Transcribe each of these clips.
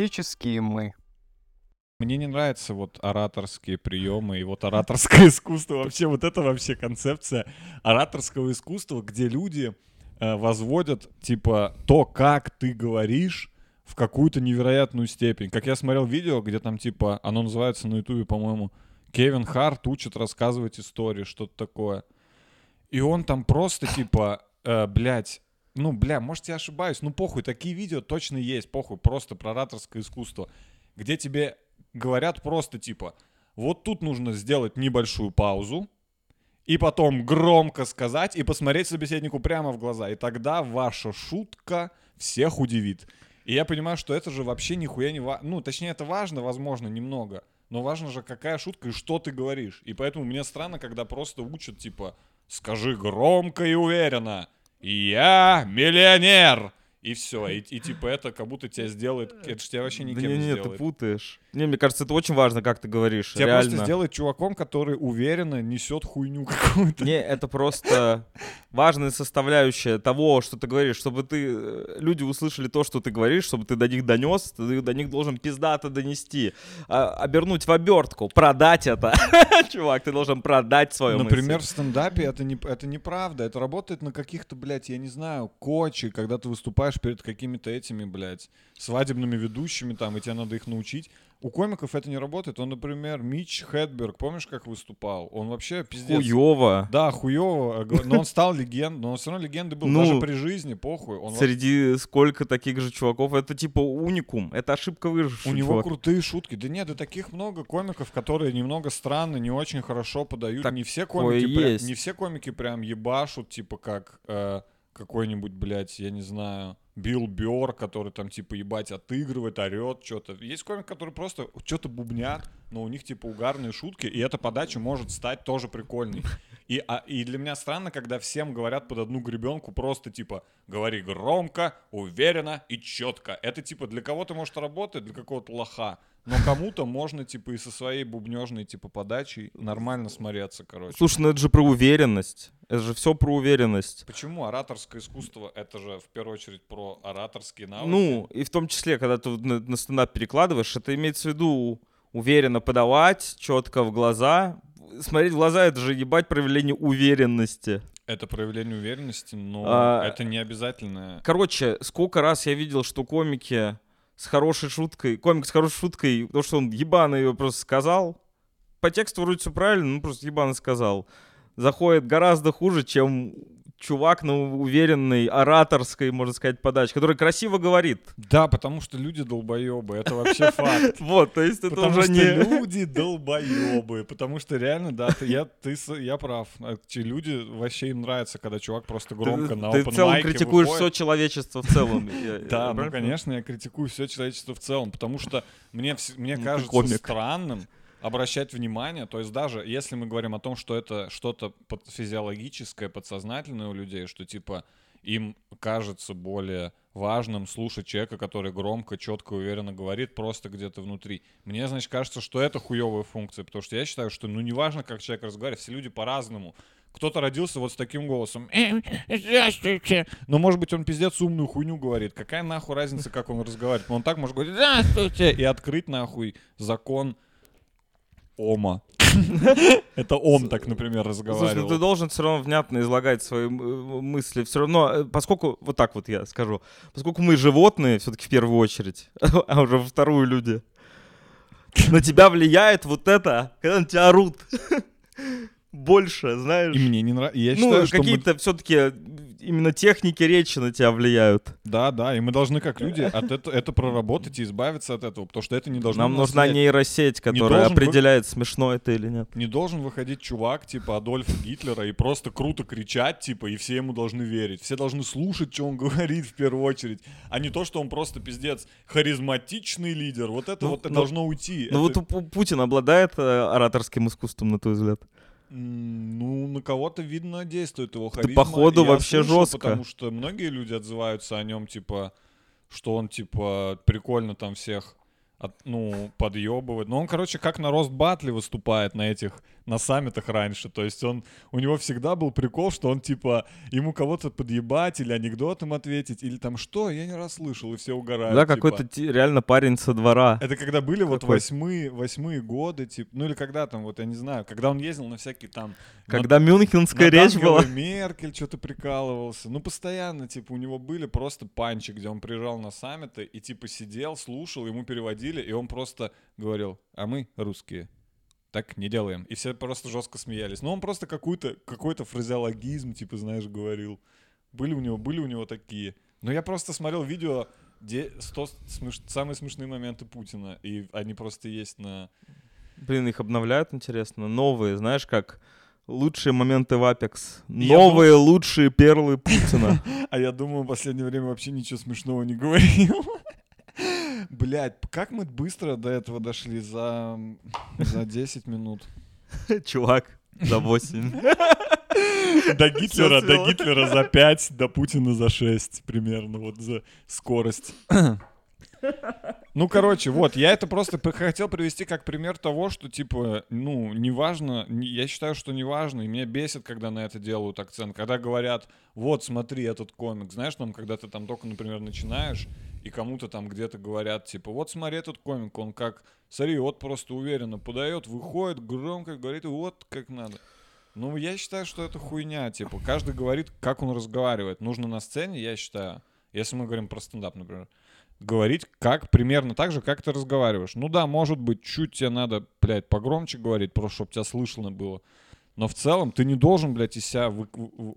Классические мы. Мне не нравятся вот ораторские приемы и вот ораторское искусство. Вообще вот это вообще концепция ораторского искусства, где люди э, возводят типа то, как ты говоришь, в какую-то невероятную степень. Как я смотрел видео, где там типа, оно называется на ютубе, по-моему, Кевин Харт учит рассказывать истории, что-то такое. И он там просто типа, э, блядь, ну, бля, может, я ошибаюсь, ну, похуй, такие видео точно есть, похуй, просто про ораторское искусство, где тебе говорят просто типа, вот тут нужно сделать небольшую паузу, и потом громко сказать и посмотреть собеседнику прямо в глаза. И тогда ваша шутка всех удивит. И я понимаю, что это же вообще нихуя не важно. Ну, точнее, это важно, возможно, немного. Но важно же, какая шутка и что ты говоришь. И поэтому мне странно, когда просто учат, типа, скажи громко и уверенно. Я миллионер. И все, и, и типа это как будто тебя сделает, это же тебя вообще никем да не, не, сделает. ты путаешь. Не, мне кажется, это очень важно, как ты говоришь. Тебя реально. просто сделает чуваком, который уверенно несет хуйню какую-то. Не, это просто важная составляющая того, что ты говоришь, чтобы ты э, люди услышали то, что ты говоришь, чтобы ты до них донес, ты до них должен пиздато донести, а, обернуть в обертку, продать это, чувак, ты должен продать свою Например, в стендапе это, не, это неправда. Это работает на каких-то, блядь, я не знаю, кочи, когда ты выступаешь перед какими-то этими, блядь, свадебными ведущими там, и тебе надо их научить. У комиков это не работает. Он, например, Мич Хедберг, помнишь, как выступал? Он вообще пиздец. Хуёво. Да, хуёво. Но он стал легендой. Но он все равно легендой был. Ну, Даже при жизни, похуй. Он Среди сколько таких же чуваков, это типа уникум, это ошибка выжившего У него чувака. крутые шутки. Да нет, да таких много комиков, которые немного странно, не очень хорошо подают. Так не все комики, прям, не все комики прям ебашут, типа как э, какой-нибудь, блядь, я не знаю, Билл Бёрр, который там типа ебать отыгрывает, орет, что-то. Есть комик, которые просто что-то бубнят, но у них типа угарные шутки, и эта подача может стать тоже прикольной. И, а, и для меня странно, когда всем говорят под одну гребенку просто типа говори громко, уверенно и четко. Это типа для кого-то может работать, для какого-то лоха. Но кому-то можно, типа, и со своей бубнежной, типа, подачей нормально смотреться, короче. Слушай, ну это же про уверенность. Это же все про уверенность. Почему ораторское искусство это же в первую очередь про ораторские навыки? Ну, и в том числе, когда ты на, на стендап перекладываешь, это имеется в виду уверенно подавать, четко в глаза. Смотреть в глаза — это же ебать проявление уверенности. это проявление уверенности, но А, это не обязательно. Короче, сколько раз я видел, что комики с хорошей шуткой, комик с хорошей шуткой, потому что он ебано ее просто сказал, по тексту вроде все правильно, ну просто ебано сказал, заходит гораздо хуже, чем чувак на уверенной ораторской, можно сказать, подаче, который красиво говорит. Да, потому что люди долбоебы, это вообще факт. Вот, то есть это Потому уже что не... люди долбоебы. Потому что реально, да, ты, я, ты, я прав. Люди вообще им нравится, когда чувак просто громко на Ты в целом критикуешь выходит. все человечество в целом. Да, ну конечно, я критикую все человечество в целом, потому что мне, мне Ну, ты кажется странным обращать внимание, то есть даже если мы говорим о том, что это что-то физиологическое, подсознательное у людей, что типа им кажется более важным слушать человека, который громко, четко, уверенно говорит, просто где-то внутри. Мне, значит, кажется, что это хуевая функция, потому что я считаю, что ну неважно, как человек разговаривает, все люди по-разному. Кто-то родился вот с таким голосом. «Э, Здравствуйте. Но, может быть, он пиздец умную хуйню говорит. Какая нахуй разница, как он разговаривает? Он так может говорить «Здравствуйте» и открыть нахуй закон Ома. Это Ом так, например, Слушай, ну разговаривал. ты должен все равно внятно излагать свои м- мысли. Все равно, э, поскольку, вот так вот я скажу, поскольку мы животные, все-таки в первую очередь, а уже во вторую люди, на тебя влияет вот это, когда на тебя орут. Больше, знаешь. И мне не нравится. Я ну, считаю, что мы... какие-то все-таки именно техники речи на тебя влияют. Да, да, и мы должны как люди от это, это проработать и избавиться от этого, потому что это не должно Нам нужна влиять. нейросеть, которая вы- определяет, смешно это или нет. Не должен выходить чувак типа Адольфа Гитлера и просто круто кричать, типа, и все ему должны верить. Все должны слушать, что он говорит в первую очередь, а не то, что он просто пиздец харизматичный лидер. Вот это Ну, вот ну, должно уйти. Ну вот Это, Пу- Путин обладает э, ораторским искусством, на твой взгляд? Ну, на кого-то, видно, действует его харизма. походу И я вообще слышал, жестко. Потому что многие люди отзываются о нем, типа, что он, типа, прикольно там всех от- ну, подъебывает. Но он, короче, как на рост батли выступает на этих на саммитах раньше. То есть он, у него всегда был прикол, что он типа, ему кого-то подъебать или анекдотом ответить, или там что, я не раз слышал, и все угорают. Да, типа. какой-то реально парень со двора. Это когда были вот Какой? восьмые, восьмые годы, типа, ну или когда там, вот я не знаю, когда он ездил на всякие там... на- Когда мюнхенская над речь была. Меркель что-то прикалывался. Ну, постоянно, типа, у него были просто панчи, где он приезжал на саммиты и, типа, сидел, слушал, ему переводили, и он просто говорил, а мы русские. Так не делаем. И все просто жестко смеялись. Но он просто какой-то какой-то фразеологизм, типа, знаешь, говорил. Были у него, были у него такие. Но я просто смотрел видео, где 100 смеш- самые смешные моменты Путина, и они просто есть на... Блин, их обновляют, интересно. Новые, знаешь, как лучшие моменты в Apex. Новые лучшие перлы Путина. А я думаю, в последнее время вообще ничего смешного не говорил. Блять, как мы быстро до этого дошли за, за 10 минут. Чувак, за 8. До Гитлера, до. Гитлера за 5, до Путина за 6 примерно, вот за скорость. Ну, короче, вот, я это просто хотел привести как пример того, что, типа, ну, неважно, не- я считаю, что неважно, и меня бесит, когда на это делают акцент, когда говорят, вот, смотри, этот комик, знаешь, там, когда ты там только, например, начинаешь, и кому-то там где-то говорят, типа, вот, смотри, этот комик, он как, смотри, вот просто уверенно подает, выходит, громко говорит, вот как надо. Ну, я считаю, что это хуйня, типа, каждый говорит, как он разговаривает. Нужно на сцене, я считаю, если мы говорим про стендап, например, говорить как примерно так же, как ты разговариваешь. Ну да, может быть, чуть тебе надо, блядь, погромче говорить, просто чтобы тебя слышно было. Но в целом ты не должен, блядь, из себя вы-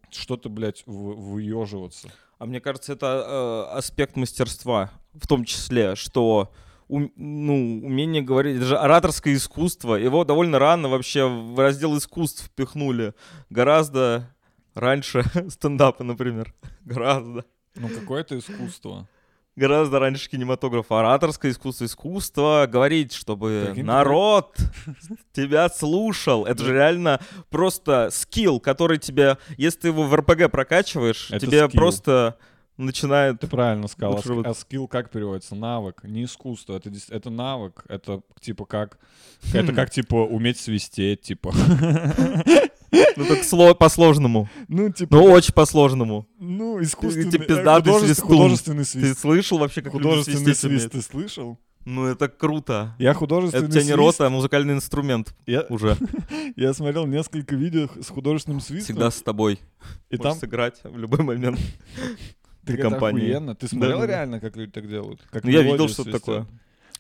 что-то, блядь, вы- выеживаться. А мне кажется, это э, аспект мастерства, в том числе, что ум- ну, умение говорить, это же ораторское искусство, его довольно рано вообще в раздел искусств впихнули, гораздо раньше стендапа, например, гораздо. Ну, какое-то искусство. Гораздо раньше кинематографа. Ораторское искусство, искусство говорить, чтобы Каким-то- народ тебя слушал. Это же реально просто скилл, который тебе, если ты его в РПГ прокачиваешь, Это тебе скилл. просто начинает... Ты правильно сказал. А, Лучше вот- а скилл как переводится? Навык, не искусство. Это, это навык. Это типа как... Это как, типа, уметь свистеть, типа. Ну так сло- по-сложному. Ну, типа, Ну очень по-сложному. ну, искусственный... э, пиздатый художеств-. Художественный Ты свист. слышал вообще, как Художественный свист ты слышал? Ну это круто. Я Это художественный у тебя не рота, а музыкальный инструмент Я, уже. я смотрел несколько видео с художественным свистом. Всегда с тобой. и Можешь там сыграть в любой момент. это компании. охуенно. Ты смотрел реально, как люди так делают? Как Ну я видел, что это такое.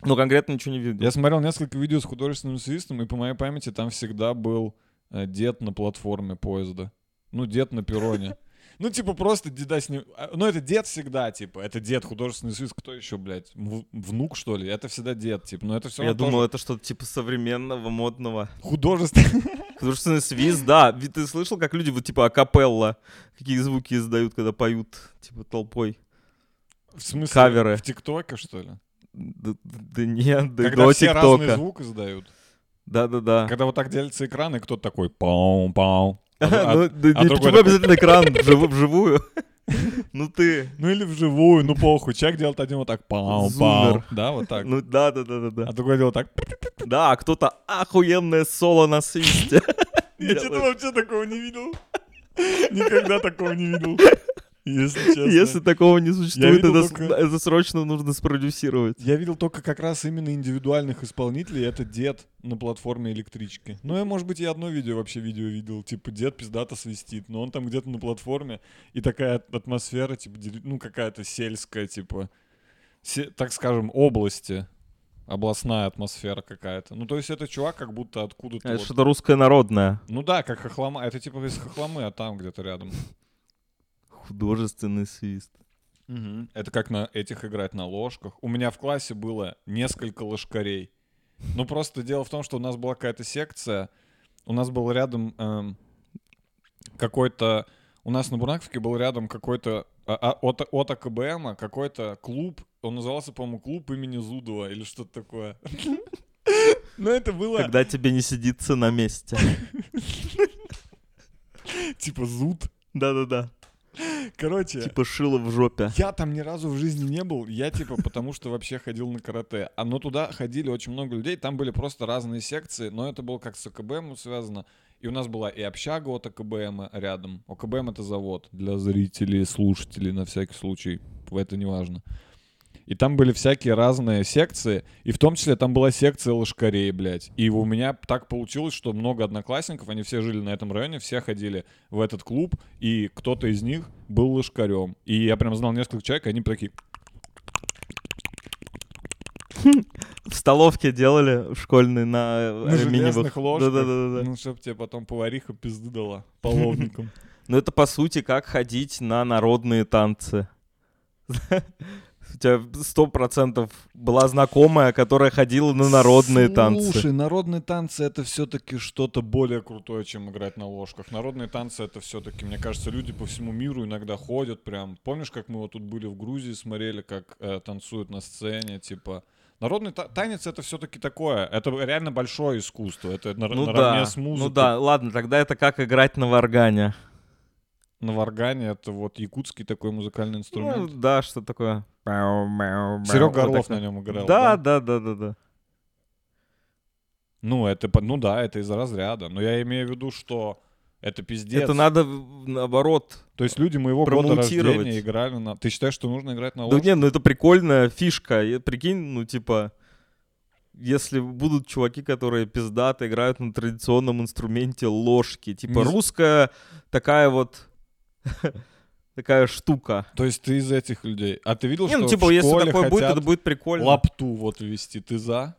Ну конкретно ничего не видел. Я смотрел несколько видео с художественным свистом, и по моей памяти там всегда был дед на платформе поезда. Ну, дед на перроне. Ну, типа, просто деда с ним... а, Ну, это дед всегда, типа. Это дед, художественный свист. Кто еще, блядь? Внук, что ли? Это всегда дед, типа. Но это все Я думал, это что-то типа современного, модного. Художественный... Художественный свист, да. Ведь Ты слышал, как люди вот типа акапелла, какие звуки издают, когда поют, типа толпой? В смысле? Каверы. В ТикТоке, что ли? Да, да нет, да Когда до все разный ТикТока. звук издают. Да-да-да. Когда вот так делится экран, и кто-то такой пау-пау. А а- Ну, да а не- другой почему обязательно экран вживу- вживую? Ну ты, Ну или вживую, ну похуй. Человек делает один вот так пау-пау. Зумер. Да, вот так. ну да-да-да-да-да. А другой делает так. Да, а кто-то охуенное соло на свисте. Я что-то вообще такого не видел. Никогда такого не видел. Если честно. Если такого не существует, это, только- это срочно нужно спродюсировать. Я видел только как раз именно индивидуальных исполнителей. Это дед на платформе электрички. Ну, я, может быть, и одно видео вообще видео видел. Типа, дед пиздато свистит. Но он там где-то на платформе. И такая атмосфера, типа, ну, какая-то сельская, типа, се- так скажем, области. Областная атмосфера какая-то. Ну, то есть это чувак как будто откуда-то... Это вот- что-то русское народное. Ну да, как хохлома. Это типа из хохломы, а там где-то рядом. Художественный свист. Это как на этих играть на ложках. У меня в классе было несколько ложкарей. Ну, просто дело в том, что у нас была какая-то секция. У нас был рядом эм, какой-то... У нас на Бурнаковке был рядом какой-то... а, а, от, от АКБМа какой-то клуб. Он назывался, по-моему, клуб имени Зудова или что-то такое. Но это было Когда тебе не сидится на месте. типа Зуд. Да-да-да. Короче, Типа шило в жопе. я там ни разу в жизни не был. Я типа потому что вообще ходил на карате. А но туда ходили очень много людей. Там были просто разные секции. Но это было как с ОКБМ связано. И у нас была и общага от ОКБМ рядом. ОКБМ это завод для зрителей, слушателей на всякий случай. Это не важно. И там были всякие разные секции, и в том числе там была секция лошкарей, блядь. И у меня так получилось, что много одноклассников, они все жили на этом районе, все ходили в этот клуб, и кто-то из них был лошкарем. И я прям знал несколько человек, и они такие... В столовке делали в школьной на э, На железных ложках. Да-да-да. Ну, чтоб тебе потом повариха пизды дала половником. Ну это по сути как ходить на народные танцы. У тебя сто процентов была знакомая, которая ходила на народные танцы. Слушай, народные танцы это все-таки что-то более крутое, чем играть на ложках. Народные танцы это все-таки, мне кажется, люди по всему миру иногда ходят прям. Помнишь, как мы вот тут были в Грузии, смотрели, как э, танцуют на сцене, типа. Народный та- танец это все-таки такое, это реально большое искусство, это на, Ну наравне да, с музыкой. ну да, ладно, тогда это как играть на варгане. На варгане это вот якутский такой музыкальный Ну инструмент. да, что такое. Серега Орлов на нем играл. Да, да, да, да, да. Ну это, ну да, это из разряда, но я имею в виду, что это пиздец. Это надо наоборот. То есть люди моего года рождения играли на... Ты считаешь, что нужно играть на Да ложке? не, ну это прикольная фишка. Прикинь, ну типа, если будут чуваки, которые пиздато играют на традиционном инструменте ложки, типа Не русская такая вот такая штука. То есть ты из этих людей. А ты видел, Не, что ну типа, в если школе такое будет, это будет прикольно. лапту вот ввести? Ты за?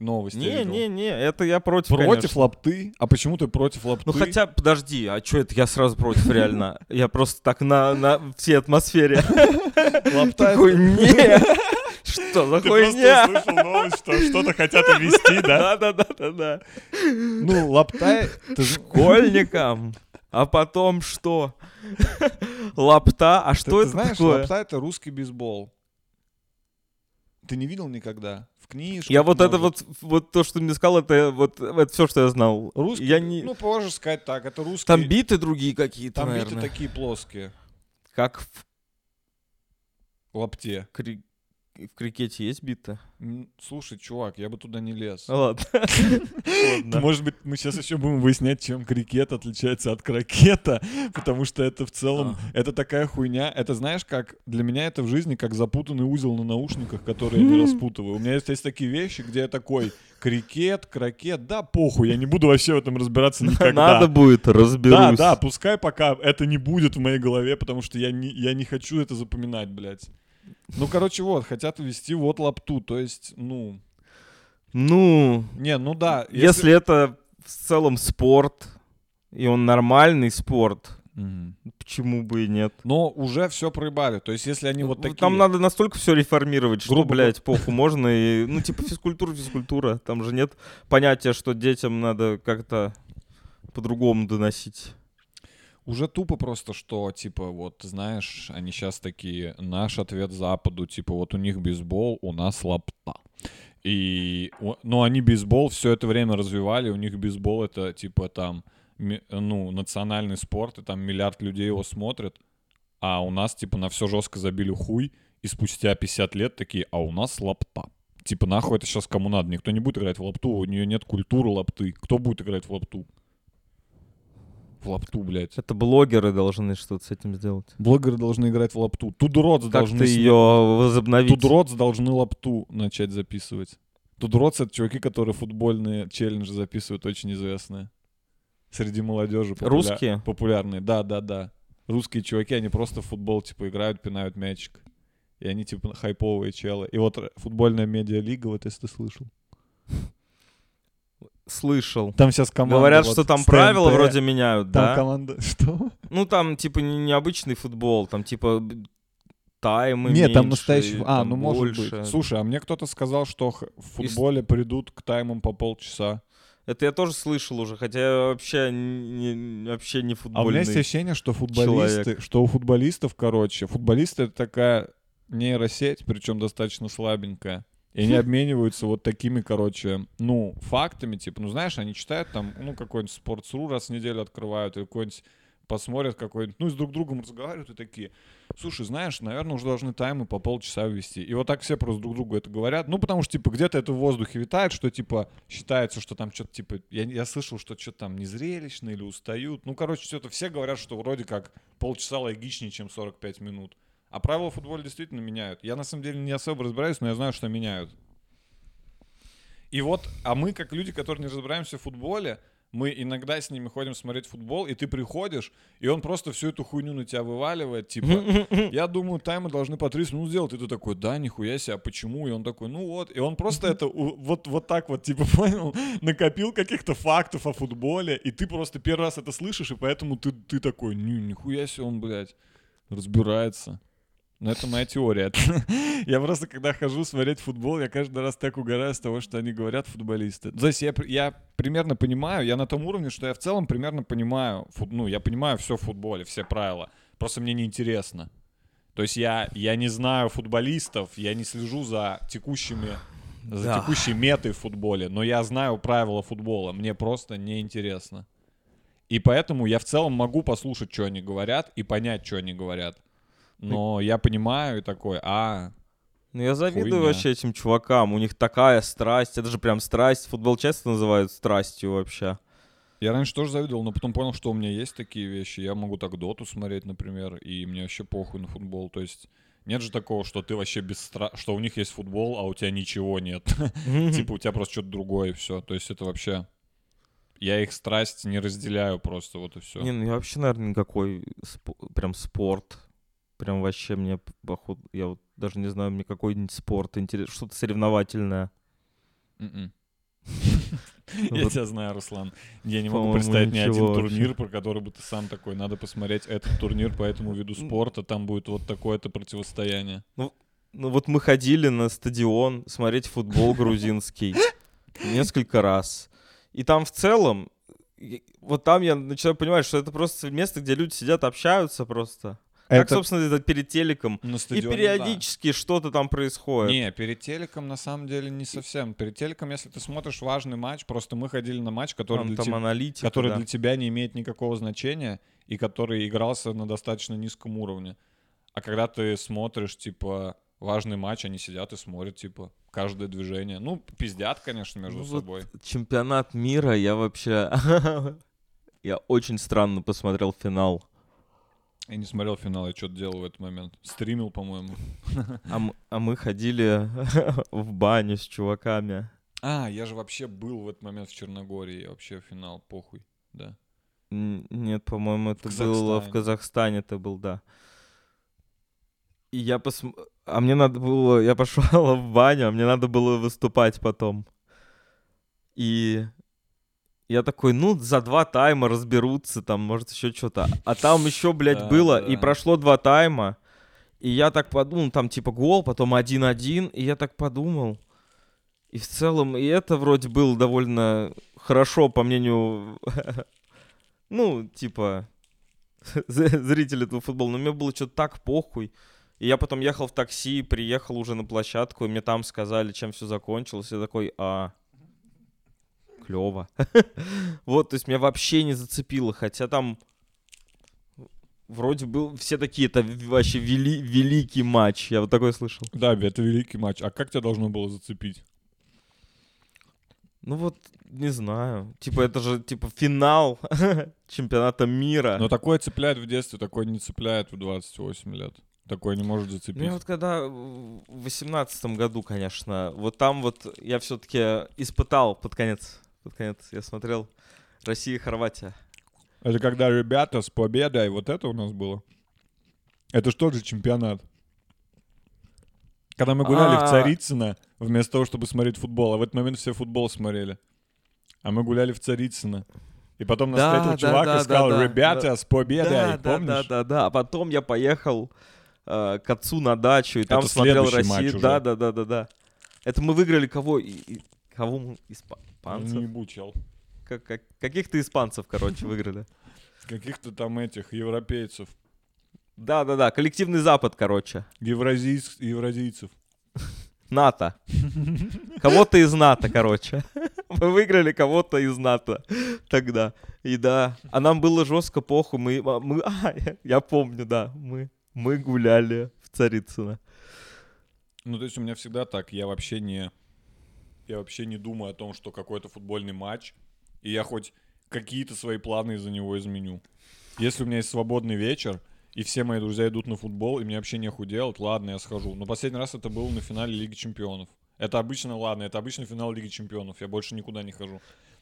Новости Не, не, не, это я против, Против конечно. лапты? А почему ты против лапты? Ну хотя, подожди, а что это я сразу против реально? Я просто так на, на всей атмосфере. лапта... Такой, не! Что за Ты просто хуйня? услышал новость, что что-то хотят ввести, да? Да-да-да-да-да. Ну, лапта... Школьникам. А потом что? Лапта? А что ты это знаешь, такое? лапта — это русский бейсбол. Ты не видел никогда? В книжках, Я вот это вот, вот то, что ты мне сказал, это вот это все, что я знал. Русский, Я не... ну, можешь сказать так, это русский... Там биты другие какие-то, там биты такие плоские. Как в, Лапте. кри- в крикете есть биты? М, Слушай, чувак, я бы туда не лез. Ну Ладно. Может быть, мы сейчас еще будем выяснять, чем крикет отличается от крокета, потому что это в целом, это такая хуйня. Это знаешь, как для меня это в жизни как запутанный узел на наушниках, который я не распутываю. У меня есть, есть такие вещи, где я такой крикет, крокет, да похуй, я не буду вообще в этом разбираться никогда. Надо будет, Да, разберусь. да, пускай пока это не будет в моей голове, потому что я не, я не хочу это запоминать, блядь. Ну, короче, вот, хотят ввести вот лапту, то есть, ну... Ну, Не, ну да. если это в целом спорт, и он нормальный спорт, Мгм. почему бы и нет? Но уже все проебали. То есть, если они вот Ну, такие... Там надо настолько все реформировать, что, Грубо блядь, похуй, можно и... Ну, типа физкультура, физкультура. Там же нет понятия, что детям надо как-то по-другому доносить. Уже тупо просто, что, типа, вот, знаешь, они сейчас такие, наш ответ Западу, типа, вот у них бейсбол, у нас лапта. И, ну, они бейсбол все это время развивали, у них бейсбол это, типа, там, ну, национальный спорт, и там миллиард людей его смотрят, а у нас, типа, на все жестко забили хуй, и спустя 50 лет такие, а у нас лапта. Типа, нахуй это сейчас кому надо? Никто не будет играть в лапту, у нее нет культуры лапты. Кто будет играть в лапту? В лапту, блядь. Это блогеры должны что-то с этим сделать. Блогеры должны играть в лапту. Тудородс должны... Как-то сни- ее возобновить. Тудородс должны лапту начать записывать. Тудородс — это чуваки, которые футбольные челленджи записывают, очень известные. Среди молодежи. популя- Русские? Популярные, да-да-да. Русские чуваки, они просто в футбол, типа, играют, пинают мячик. И они, типа, хайповые челы. И вот футбольная медиалига, вот если ты слышал. Слышал. Там сейчас команда... Говорят, вот что там правила вроде меняют, Там да? команда... Что? Ну, там, типа, не необычный футбол, там, типа, таймы Нет, там меньше, настоящий... А, там ну может больше. быть. Слушай, а мне кто-то сказал, что в И футболе придут к таймам по полчаса. Это я тоже слышал уже, хотя я вообще не, вообще не А у футбольный. меня есть ощущение, что футболисты, человек. что у футболистов, короче, футболисты это такая нейросеть, причем достаточно слабенькая. И они обмениваются вот такими, короче, ну, фактами, типа, ну, знаешь, они читают там, ну, какой-нибудь Sports.ru раз в неделю открывают, или какой-нибудь посмотрят какой-нибудь, ну, и с друг другом разговаривают и такие, слушай, знаешь, наверное, уже должны таймы по полчаса ввести. И вот так все просто друг другу это говорят. Ну, потому что, типа, где-то это в воздухе витает, что, типа, считается, что там что-то, типа, я, я слышал, что что-то там незрелищно или устают. Ну, короче, что-то все говорят, что вроде как полчаса логичнее, чем 45 минут. А правила в футболе действительно меняют. Я, на самом деле, не особо разбираюсь, но я знаю, что меняют. И вот, а мы, как люди, которые не разбираемся в футболе, мы иногда с ними ходим смотреть футбол, и ты приходишь, и он просто всю эту хуйню на тебя вываливает, типа, я думаю, таймы должны по 30 минут сделать, и ты такой, да, нихуя себе, а почему? И он такой, ну вот, и он просто это вот, вот так вот, типа, понял, накопил каких-то фактов о футболе, и ты просто первый раз это слышишь, и поэтому ты, ты такой, «Ни- нихуя себе он, блядь, разбирается. Ну, это моя теория. Я просто, когда хожу смотреть футбол, я каждый раз так угораю с того, что они говорят, футболисты. То есть я, я примерно понимаю, я на том уровне, что я в целом примерно понимаю, ну, я понимаю все в футболе, все правила. Просто мне неинтересно. То есть я, я не знаю футболистов, я не слежу за текущими за Да. текущей метой в футболе, но я знаю правила футбола, мне просто неинтересно. И поэтому я в целом могу послушать, что они говорят, и понять, что они говорят. Но я понимаю и такой, а, Ну, я завидую Хуйня. вообще этим чувакам. У них такая страсть. Это же прям страсть. Футбол часто называют страстью вообще. я раньше тоже завидовал, но потом понял, что у меня есть такие вещи. Я могу так доту смотреть, например, и мне вообще похуй на футбол. То есть нет же такого, что ты вообще без стра... что у них есть футбол, а у тебя ничего нет. Типа у тебя просто что-то другое и все. То есть это вообще... Я их страсть не разделяю просто, вот и все. Не, ну я вообще, наверное, никакой прям спорт. Прям вообще мне, походу, я вот даже не знаю, мне какой-нибудь спорт интересен, что-то соревновательное. Я Вот. тебя знаю, Руслан. Я не могу представить ни один турнир, про который бы ты сам такой, надо посмотреть этот турнир по этому виду спорта, там будет вот такое-то противостояние. Ну вот мы ходили на стадион смотреть футбол грузинский несколько раз. И там в целом, вот там я начинаю понимать, что это просто место, где люди сидят, общаются просто. Как, собственно, это перед телеком. На И стадионе, да. периодически что-то там происходит. Не, перед телеком на самом деле не совсем. Перед телеком, если ты смотришь важный матч, просто мы ходили на матч, который, там, для, там теб- аналитика, который да. для тебя не имеет никакого значения и который игрался на достаточно низком уровне. А когда ты смотришь, типа, важный матч, они сидят и смотрят, типа, каждое движение. Ну, пиздят, конечно, между Ну вот собой. Чемпионат мира, я вообще... Я очень странно посмотрел финал. Я не смотрел финал, я что-то делал в этот момент. Стримил, по-моему. А, а мы ходили в баню с чуваками. А, я же вообще был в этот момент в Черногории. Я вообще финал, похуй, да. Нет, по-моему, это было в Казахстане. Это был, да. И я посм... А мне надо было... Я пошел в баню, а мне надо было выступать потом. И я такой, ну, за два тайма разберутся, там, может, еще что-то. А там еще, блядь, было, и прошло два тайма. И я так подумал, там, типа, гол, потом 1-1, и я так подумал. И в целом, и это вроде было довольно хорошо, по мнению, ну, типа, зрителей этого футбола. Но мне было что-то так похуй. И я потом ехал в такси, приехал уже на площадку, и мне там сказали, чем все закончилось. Я такой, а, клево. Вот, то есть меня вообще не зацепило, хотя там вроде был, все такие, это вообще вели- великий матч, я вот такой слышал. Да, это великий матч. А как тебя должно было зацепить? Ну вот, не знаю, типа это же, типа, финал чемпионата мира. Но такое цепляет в детстве, такое не цепляет в 28 лет. Такое не может зацепить. Ну, вот когда в восемнадцатом году, конечно, вот там вот я все-таки испытал под конец, под конец я смотрел Россия и Хорватия. Это когда ребята с победой, вот это у нас было. Это что же чемпионат? Когда мы гуляли в А. Царицыно, вместо того, чтобы смотреть футбол, а в этот момент все футбол смотрели. А мы гуляли в Царицыно. И потом нас Да, встретил да, чувак да, и сказал, да, да, ребята, да. с победой, да, да, помнишь? да, да, да. А потом я поехал э, к отцу на дачу и там Это смотрел Россию. Да, да, да, да, да. Это мы выиграли кого? И- и- кого мы? Ну, Испанцев? не ебу, чел. Как- как- Каких-то испанцев, короче, выиграли. Каких-то там этих европейцев, Да, да, да. Коллективный Запад, короче. евразийц- евразийцев. НАТО. Кого-то из НАТО, короче. Мы выиграли кого-то из НАТО тогда. И да, а нам было жестко похуй. Мы, а, мы, а, я, я помню, да, мы, мы гуляли в Царицыно. Ну, то есть у меня всегда так, я вообще не... Я вообще не думаю о том, что какой-то футбольный матч, и я хоть какие-то свои планы из-за него изменю. Если у меня есть свободный вечер, и все мои друзья идут на футбол, и мне вообще нехуй делать, ладно, я схожу. Но последний раз это было на финале Лиги Чемпионов. Это обычно, ладно, это обычно финал Лиги Чемпионов, я больше никуда не хожу.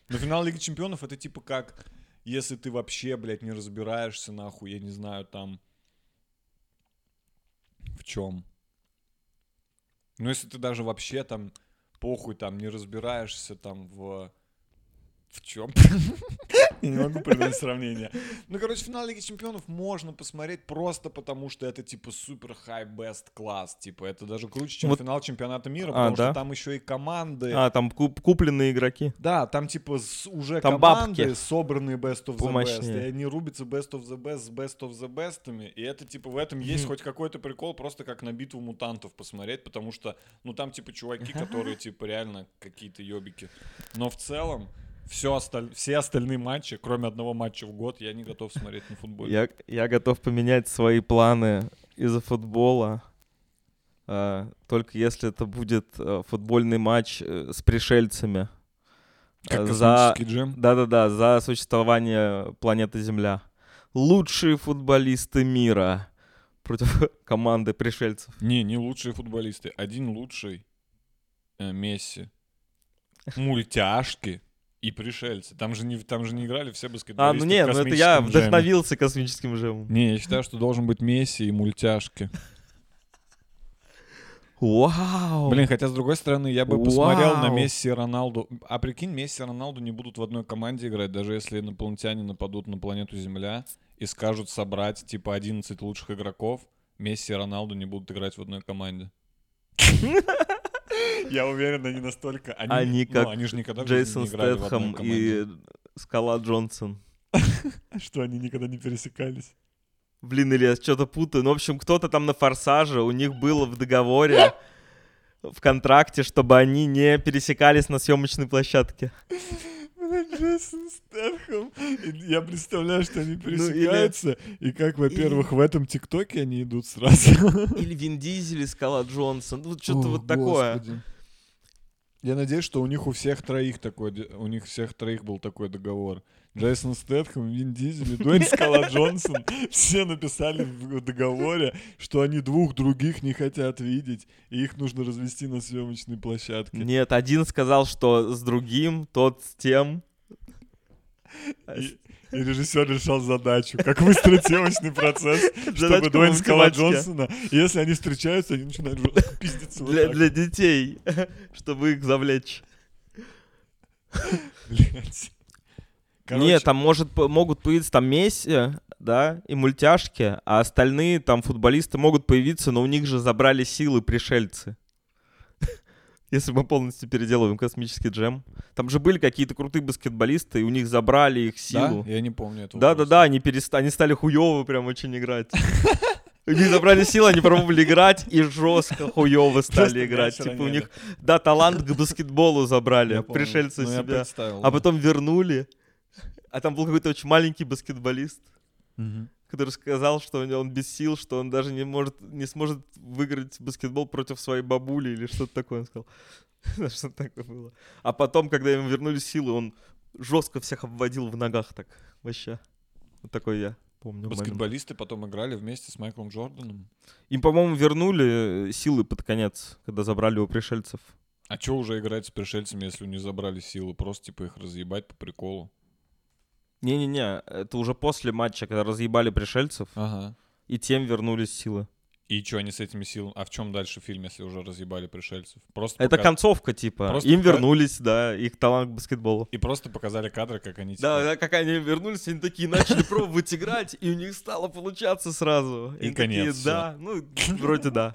Но финал Лиги Чемпионов это типа как, если ты вообще, блядь, не разбираешься, нахуй, я не знаю, там... В чем? Ну, если ты даже вообще там похуй там не разбираешься там в в чем? Я не могу придумать сравнение. Ну, короче, финал Лиги Чемпионов можно посмотреть просто потому, что это типа супер хай бест класс. Типа, это даже круче, чем Вот- финал чемпионата мира, А, потому да? что там еще и команды. А, там куп- купленные игроки. Да, там типа с- уже Там команды, бабки. собранные best of the best. Помощнее. И они рубятся best of the best с best of the best'ами. И это типа в этом есть хоть какой-то прикол, просто как на битву мутантов посмотреть, потому что, ну там типа чуваки, которые типа реально какие-то ёбики. Но в целом, все, осталь... все остальные матчи, кроме одного матча в год, я не готов смотреть на футболе. Я, я готов поменять свои планы из-за футбола. а, только если это будет а, футбольный матч э, с пришельцами. Как за, джем. да-да-да, за существование планеты Земля. Лучшие футболисты мира против команды пришельцев. Не, не лучшие футболисты. Один лучший э, Месси. Мультяшки и пришельцы. Там же не, там же не играли все А, баскетболисты ну не, в ну это я джеме. вдохновился космическим джемом. Не, я считаю, что должен быть Месси и мультяшки. Вау! Блин, хотя с другой стороны, я бы посмотрел на. Месси и Роналду. А прикинь, Месси и Роналду не будут в одной команде играть, даже если инопланетяне нападут на планету Земля и скажут собрать типа 11 лучших игроков, Месси и Роналду не будут играть в одной команде. Я уверен, они настолько... Они ну, как они же никогда Джейсон Стэтхэм и Скала Джонсон. Что, они никогда не пересекались? Блин, или я что-то путаю. Ну, в общем, кто-то там на форсаже, у них было в договоре, в контракте, чтобы они не пересекались на съемочной площадке. Джейсон Стэтхэм. Я представляю, что они Ну, или- пересекаются, и как, во-первых, в этом ТикТоке они идут сразу. Или Вин Дизель и Скала Джонсон. Ну, что-то вот такое. Я надеюсь, что у них у всех троих такой, у них всех троих был такой договор. Джейсон Стэтхэм, Вин Дизель и Дуэйн Скала Джонсон все написали в договоре, что они двух других не хотят видеть, и их нужно развести на съемочной площадке. Нет, один сказал, что с другим, тот с тем. И, и режиссер решал задачу, как выстроить съемочный процесс, чтобы Дуэйн Скала. Джонсона, если они встречаются, они начинают пиздиться. Для, для детей, чтобы их завлечь. Блядь. Короче, Нет, там может, могут появиться там Месси, да, и мультяшки, а остальные там футболисты могут появиться, но у них же забрали силы пришельцы. Если мы полностью переделываем космический джем. Там же были какие-то крутые баскетболисты, и у них забрали их да? силу. Я не помню этого. Да-да-да, они, переста... они стали хуёво прям очень играть. У них забрали силы, они пробовали играть, и жестко хуёво стали играть. Типа у них, да, талант к баскетболу забрали, пришельцы Ну, себя. А да. потом вернули. А там был какой-то очень маленький баскетболист. Который сказал, что у него- он без сил, что он даже не может, не сможет выиграть баскетбол против своей бабули или что-то такое, он сказал. Что такое было. А потом, когда ему вернули силы, он жестко всех обводил в ногах так. Вообще. Вот такой я помню. момент. Баскетболисты потом играли вместе с Майклом Джорданом. Им, по-моему, вернули э, силы под конец, когда забрали у пришельцев. А чё уже играть с пришельцами, если у них забрали силы? Просто типа их разъебать по приколу. Не-не-не, это уже после матча, когда разъебали пришельцев, Ага. и тем вернулись силы. И что они с этими силами? А в чем дальше фильм, если уже разъебали пришельцев? Просто Это пока- концовка, типа. Просто Им пока- вернулись, да, их талант к баскетболу. И просто показали кадры, как они типа... Да, да, как они вернулись, они такие начали пробовать играть, и у них стало получаться сразу. И Они такие, конец, Да, ну, вроде да.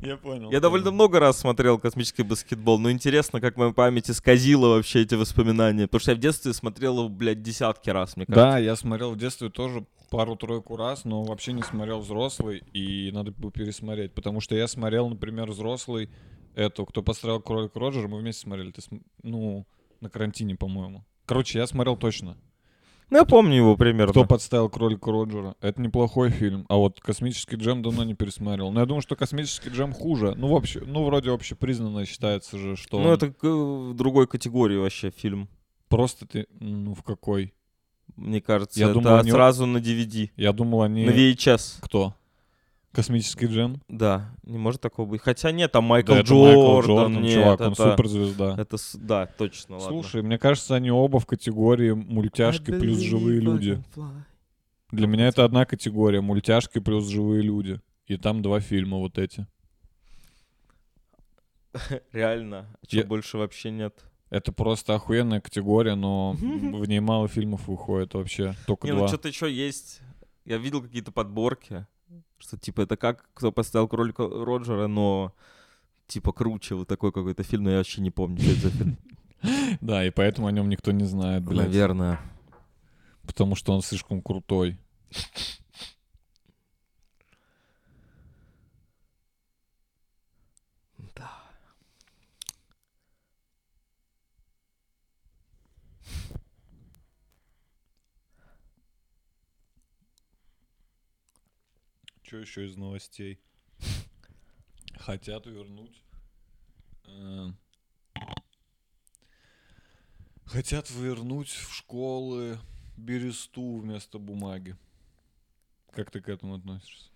Я понял. Я довольно много раз смотрел космический баскетбол, но интересно, как моя память исказила вообще эти воспоминания. Потому что я в детстве смотрел его, блядь, десятки раз, мне кажется. Да, я смотрел в детстве тоже пару-тройку раз, но вообще не смотрел взрослый, и надо бы пересмотреть, потому что я смотрел, например, взрослый, эту, кто построил кролик Роджер, мы вместе смотрели, ты см- ну, На карантине, по-моему. Короче, я смотрел точно. Ну, я помню его примерно. Кто подставил кролика Роджера? Это неплохой фильм. А вот «Космический джем» давно не пересмотрел. Но я думаю, что «Космический джем» хуже. Ну, вообще, ну вроде общепризнанно считается же, что Ну, он это к- в другой категории вообще фильм. просто ты... Ну, в какой? Мне кажется, Я это думал, они- сразу на DVD. Я думал, они... На VHS. Кто? «Космический джем»? Да, не может такого быть. Хотя нет, там Майкл Да, это Джордан. Майкл нет, чувак, он это, суперзвезда. это да, точно, ладно. Слушай, мне кажется, они оба в категории мультяшки плюс живые люди. Для меня это одна категория. Мультяшки плюс живые люди. И там два фильма вот эти. Реально. А Я- больше вообще нет? Это просто охуенная категория, но в ней мало фильмов выходит вообще. Только Не, два. ну что-то еще есть. Я видел какие-то подборки, что типа это как кто поставил кролика Роджера, но типа круче вот такой какой-то фильм, но я вообще не помню, что это за фильм. Да, и поэтому о нем никто не знает, блядь. Наверное. Потому что он слишком крутой. Что еще из новостей? Хотят вернуть. э, Хотят вернуть в школы бересту вместо бумаги. Как ты к этому относишься?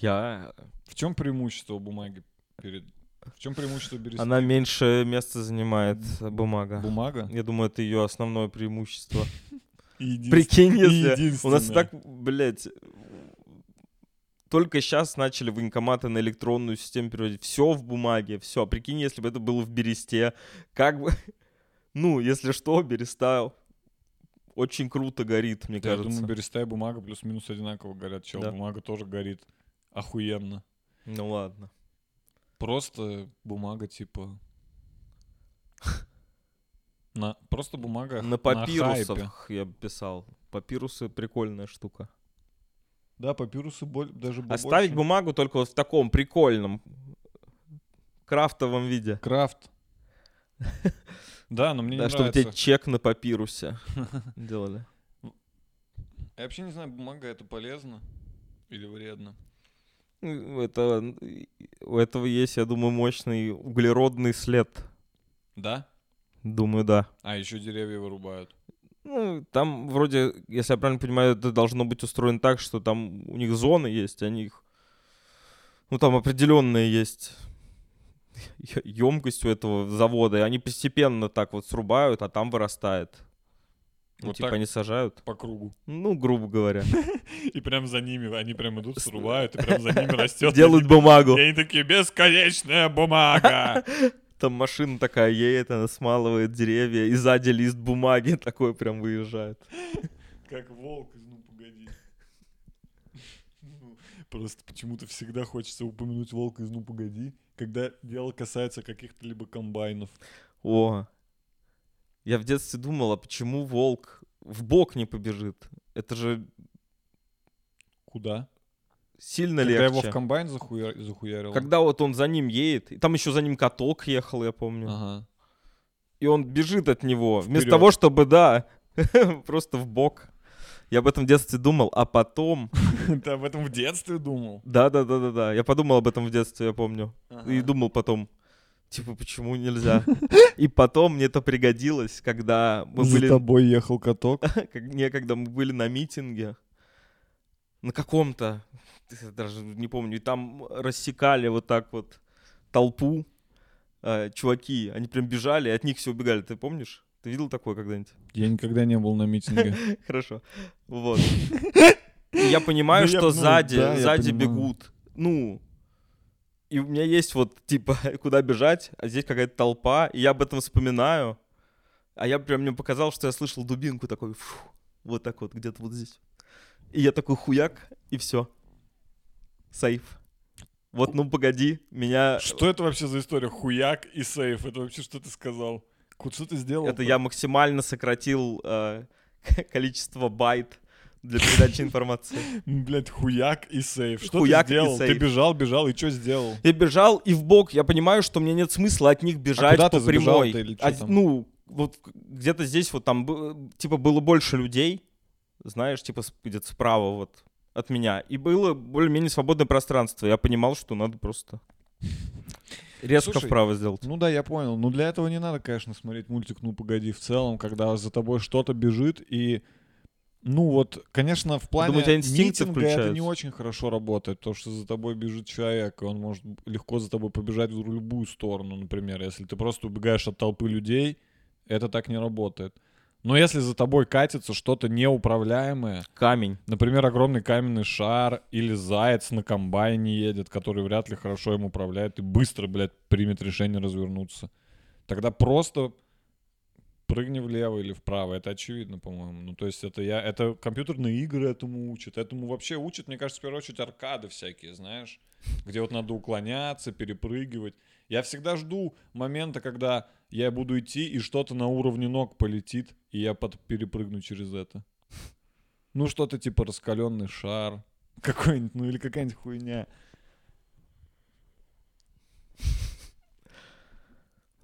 Я... В чем преимущество бумаги перед... В чем преимущество бересты? Она меньше места занимает, бумага. Бумага? Я думаю, это ее основное преимущество. Прикинь, если... У нас так, блядь, только сейчас начали военкоматы на электронную систему переводить. Все в бумаге, все. Прикинь, если бы это было в бересте. Как бы... Ну, если что, береста очень круто горит, мне Да, Я кажется. думаю, береста и бумага плюс-минус одинаково горят. Чел, Да. бумага тоже горит. Охуенно. Ну ладно. Просто бумага, типа... На... Просто бумага На папирусах я бы писал. Папирусы прикольная штука. Да, папирусы боль... даже побольше. Оставить бумагу только вот в таком прикольном крафтовом виде. Крафт. Да, но мне Да, не чтобы нравится. тебе чек на папирусе делали. Я вообще не знаю, бумага это полезно или вредно. Ну, Это, у этого есть, я думаю, мощный углеродный след. Да? Думаю, да. А, еще деревья вырубают. Ну, там вроде, если я правильно понимаю, это должно быть устроено так, что там у них зоны есть, они их... Ну, там определенная есть емкость у этого завода, и они постепенно так вот срубают, а там вырастает. Ну, Вот типа они сажают. По кругу. Ну, грубо говоря. И прям за ними, они прям идут, срубают, и прям за ними растет. Делают бумагу. И они такие, бесконечная бумага. Там машина такая едет, она смалывает деревья, и сзади лист бумаги такой прям выезжает. Как волк из «Ну, погоди». Ну, Просто почему-то всегда хочется упомянуть волка из «Ну, погоди», когда дело касается каких-то либо комбайнов. О, я в детстве думал, а почему волк в бок не побежит? Это же Куда? Сильно Когда легче. его в комбайн захуя- захуярил? Когда вот он за ним едет, и там еще за ним каток ехал, я помню, Ага. и он бежит от него, вместо Вперед. того, чтобы, да, просто в бок. Я об этом в детстве думал, а потом, Ты об этом в детстве думал? да-да-да-да-да, я подумал об этом в детстве, я помню, и думал потом, типа, почему нельзя? И потом мне это пригодилось, когда мы За были... тобой ехал каток? не, когда мы были на митинге, на каком-то, даже не помню, и там рассекали вот так вот толпу, э, чуваки, они прям бежали, и от них все убегали, ты помнишь? Ты видел такое когда-нибудь? Я никогда не был на митинге. Хорошо. Вот. Я понимаю, Ну, что ну, сзади, сзади бегут. Ну, и у меня есть вот, типа, куда бежать, а здесь какая-то толпа, и я об этом вспоминаю. А я прям мне показал, что я слышал дубинку такой, фу, вот так вот, где-то вот здесь. И я такой хуяк, и все. Сейф. Вот, ну погоди, меня... Что это вообще за история? Хуяк и сейф. Это вообще что ты сказал? Ку- Что ты сделал? Это я максимально сократил э, количество байт для передачи информации. Блять, хуяк и сейф. Что Хуяк ты сделал? Ты бежал, бежал, и что сделал? Я бежал и в бок. Я понимаю, что мне нет смысла от них бежать куда по ты прямой. или А? Ну, вот где-то здесь вот там, типа, было больше людей, знаешь, типа где-то справа вот от меня. И было более-менее свободное пространство. Я понимал, что надо просто резко Слушай, вправо сделать. Ну да, я понял. Ну для этого не надо, конечно, смотреть мультик «Ну погоди» в целом, когда за тобой что-то бежит и... Ну вот, конечно, в плане думаю, митинга это не очень хорошо работает, потому что за тобой бежит человек, и он может легко за тобой побежать в любую сторону, например. Если ты просто убегаешь от толпы людей, это так не работает. Но если за тобой катится что-то неуправляемое, Камень. Например, огромный каменный шар или заяц на комбайне едет, который вряд ли хорошо им управляет и быстро, блядь, примет решение развернуться. Тогда просто прыгни влево или вправо. Это очевидно, по-моему. Ну, то есть это я... Это компьютерные игры этому учат. Этому вообще учат, мне кажется, в первую очередь аркады всякие, знаешь, где вот надо уклоняться, перепрыгивать. Я всегда жду момента, когда я буду идти, и что-то на уровне ног полетит, и я под... перепрыгну через это. Ну, что-то типа раскаленный шар. Какой-нибудь, ну или какая-нибудь хуйня.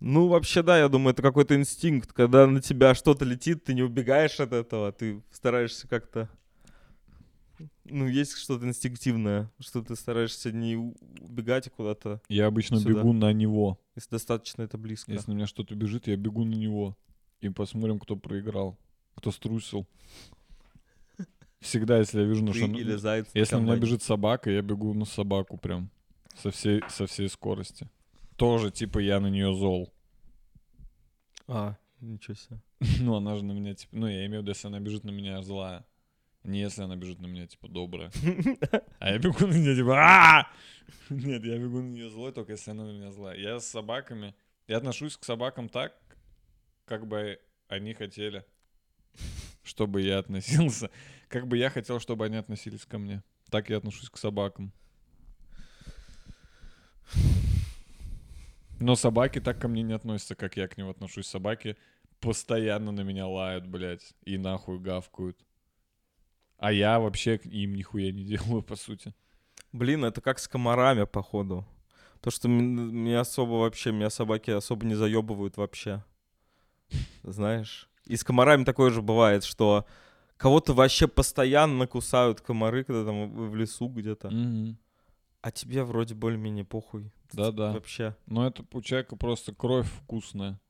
Ну, вообще, да, я думаю, это какой-то инстинкт. Когда на тебя что-то летит, ты не убегаешь от этого, ты стараешься как-то... Ну, есть что-то инстинктивное, что ты стараешься не убегать а куда-то, Я обычно Сюда. бегу на него. если достаточно это близко. Если на меня что-то бежит, я бегу на него. И посмотрим, кто проиграл. Кто струсил. Всегда, если я вижу, ну, что... ну, или заяц. на Если на меня бежит собака, я бегу на собаку прям. Со всей, со всей скорости. Тоже, типа, я на нее зол. А, ничего себе. Ну, она же на меня, типа... Ну, я имею в виду, если она бежит на меня злая. Не если она бежит на меня, типа, добрая. А я бегу на нее, типа! Нет, я бегу на нее злой, только если она на меня злая. Я с собаками... Я отношусь к собакам так, как бы они хотели, чтобы я относился. Как бы я хотел, чтобы они относились ко мне. Так я отношусь к собакам. Но собаки так ко мне не относятся, как я к ним отношусь. Собаки постоянно на меня лают, блядь, и нахуй гавкают. А я вообще им нихуя не делаю, по сути. Блин, это как с комарами, походу. То, что м- меня особо вообще, меня собаки особо не заебывают вообще. Знаешь? И с комарами такое же бывает, что кого-то вообще постоянно кусают комары, когда там в лесу где-то. Мгм. А тебе вроде более-менее похуй. Да-да. Вообще. Но это у человека просто кровь вкусная.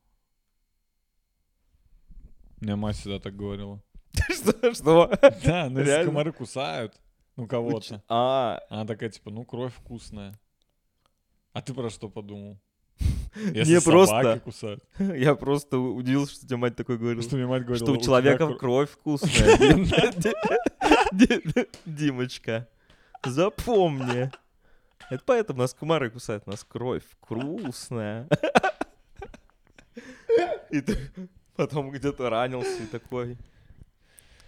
Мне мать всегда так говорила. Что? Что? Да, ну если комары кусают, ну кого-то. А, Она такая, типа, ну кровь вкусная. А ты про что подумал? Не Если просто. кусают. я просто удивился, что тебе мать такое говорила. Что мне мать говорила? Что у человека кро- кровь вкусная. Ди- Ди- Димочка, запомни. Это поэтому нас комары кусают, у нас кровь вкусная. И ты потом где-то ранился и такой.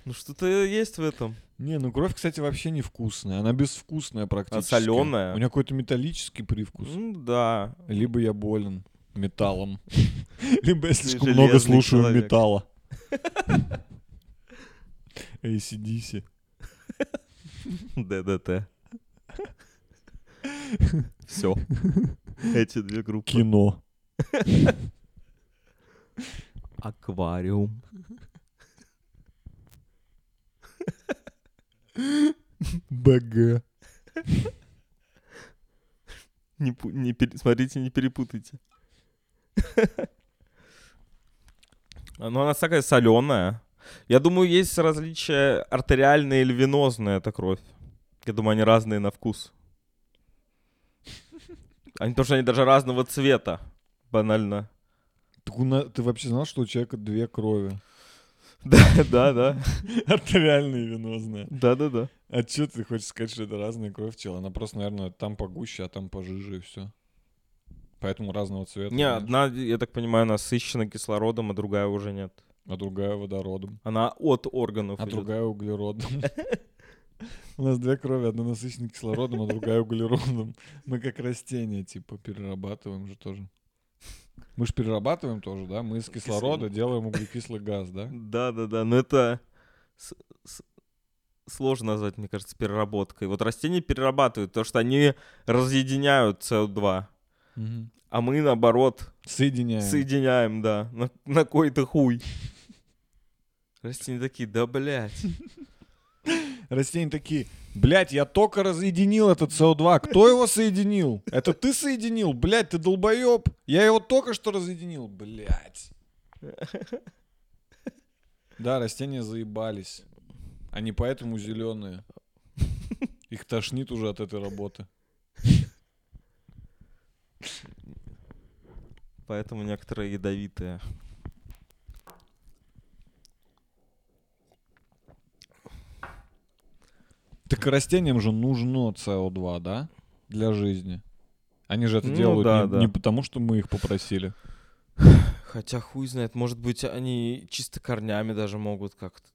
Ну что-то есть в этом. Не, ну кровь, кстати, вообще не вкусная. Она безвкусная практически. солёная? У нее какой-то металлический привкус. Ну да. Либо я болен металлом. Либо я слишком много слушаю металла. ACDC. ДДТ. Все. Эти две группы. Кино. Аквариум. БГ. Не, не пере- смотрите, не перепутайте. А, Ну, она такая соленая. Я думаю, есть различия артериальная или венозная эта кровь. Я думаю, они разные на вкус. Они тоже они даже разного цвета. Банально. На- Ты вообще знал, что у человека две крови? Да, да, да. Артериальная и венозная. Да, да, да. А что ты хочешь сказать, что это разная кровь тела? Она просто, наверное, там погуще, а там пожиже и все. Поэтому разного цвета. Не, одна, я так понимаю, насыщена кислородом, а другая уже нет. А другая водородом. Она от органов А идет. другая углеродом. У нас две крови, одна насыщена кислородом, а другая углеродом. Мы как растения, типа, перерабатываем же тоже. Мы же перерабатываем тоже, да? Мы из кислорода делаем углекислый газ, да? Да, да, да. Но это с- с- сложно назвать, мне кажется, переработкой. Вот растения перерабатывают, то что они разъединяют СО2, а мы, наоборот, Соединяем. соединяем, да, на, на какой-то хуй. Растения такие, да, блядь. Растения такие, блядь, я только разъединил этот СО2. Кто его соединил? Это ты соединил? Блядь, ты долбоеб. Я его только что разъединил. Блядь. Да, растения заебались. Они поэтому зеленые. Их тошнит уже от этой работы. Поэтому некоторые ядовитые. Так растениям же нужно СО2, да? Для жизни. Они же это Ну делают да, не, да. не потому, что мы их попросили. Хотя хуй знает, может быть, они чисто корнями даже могут как-то...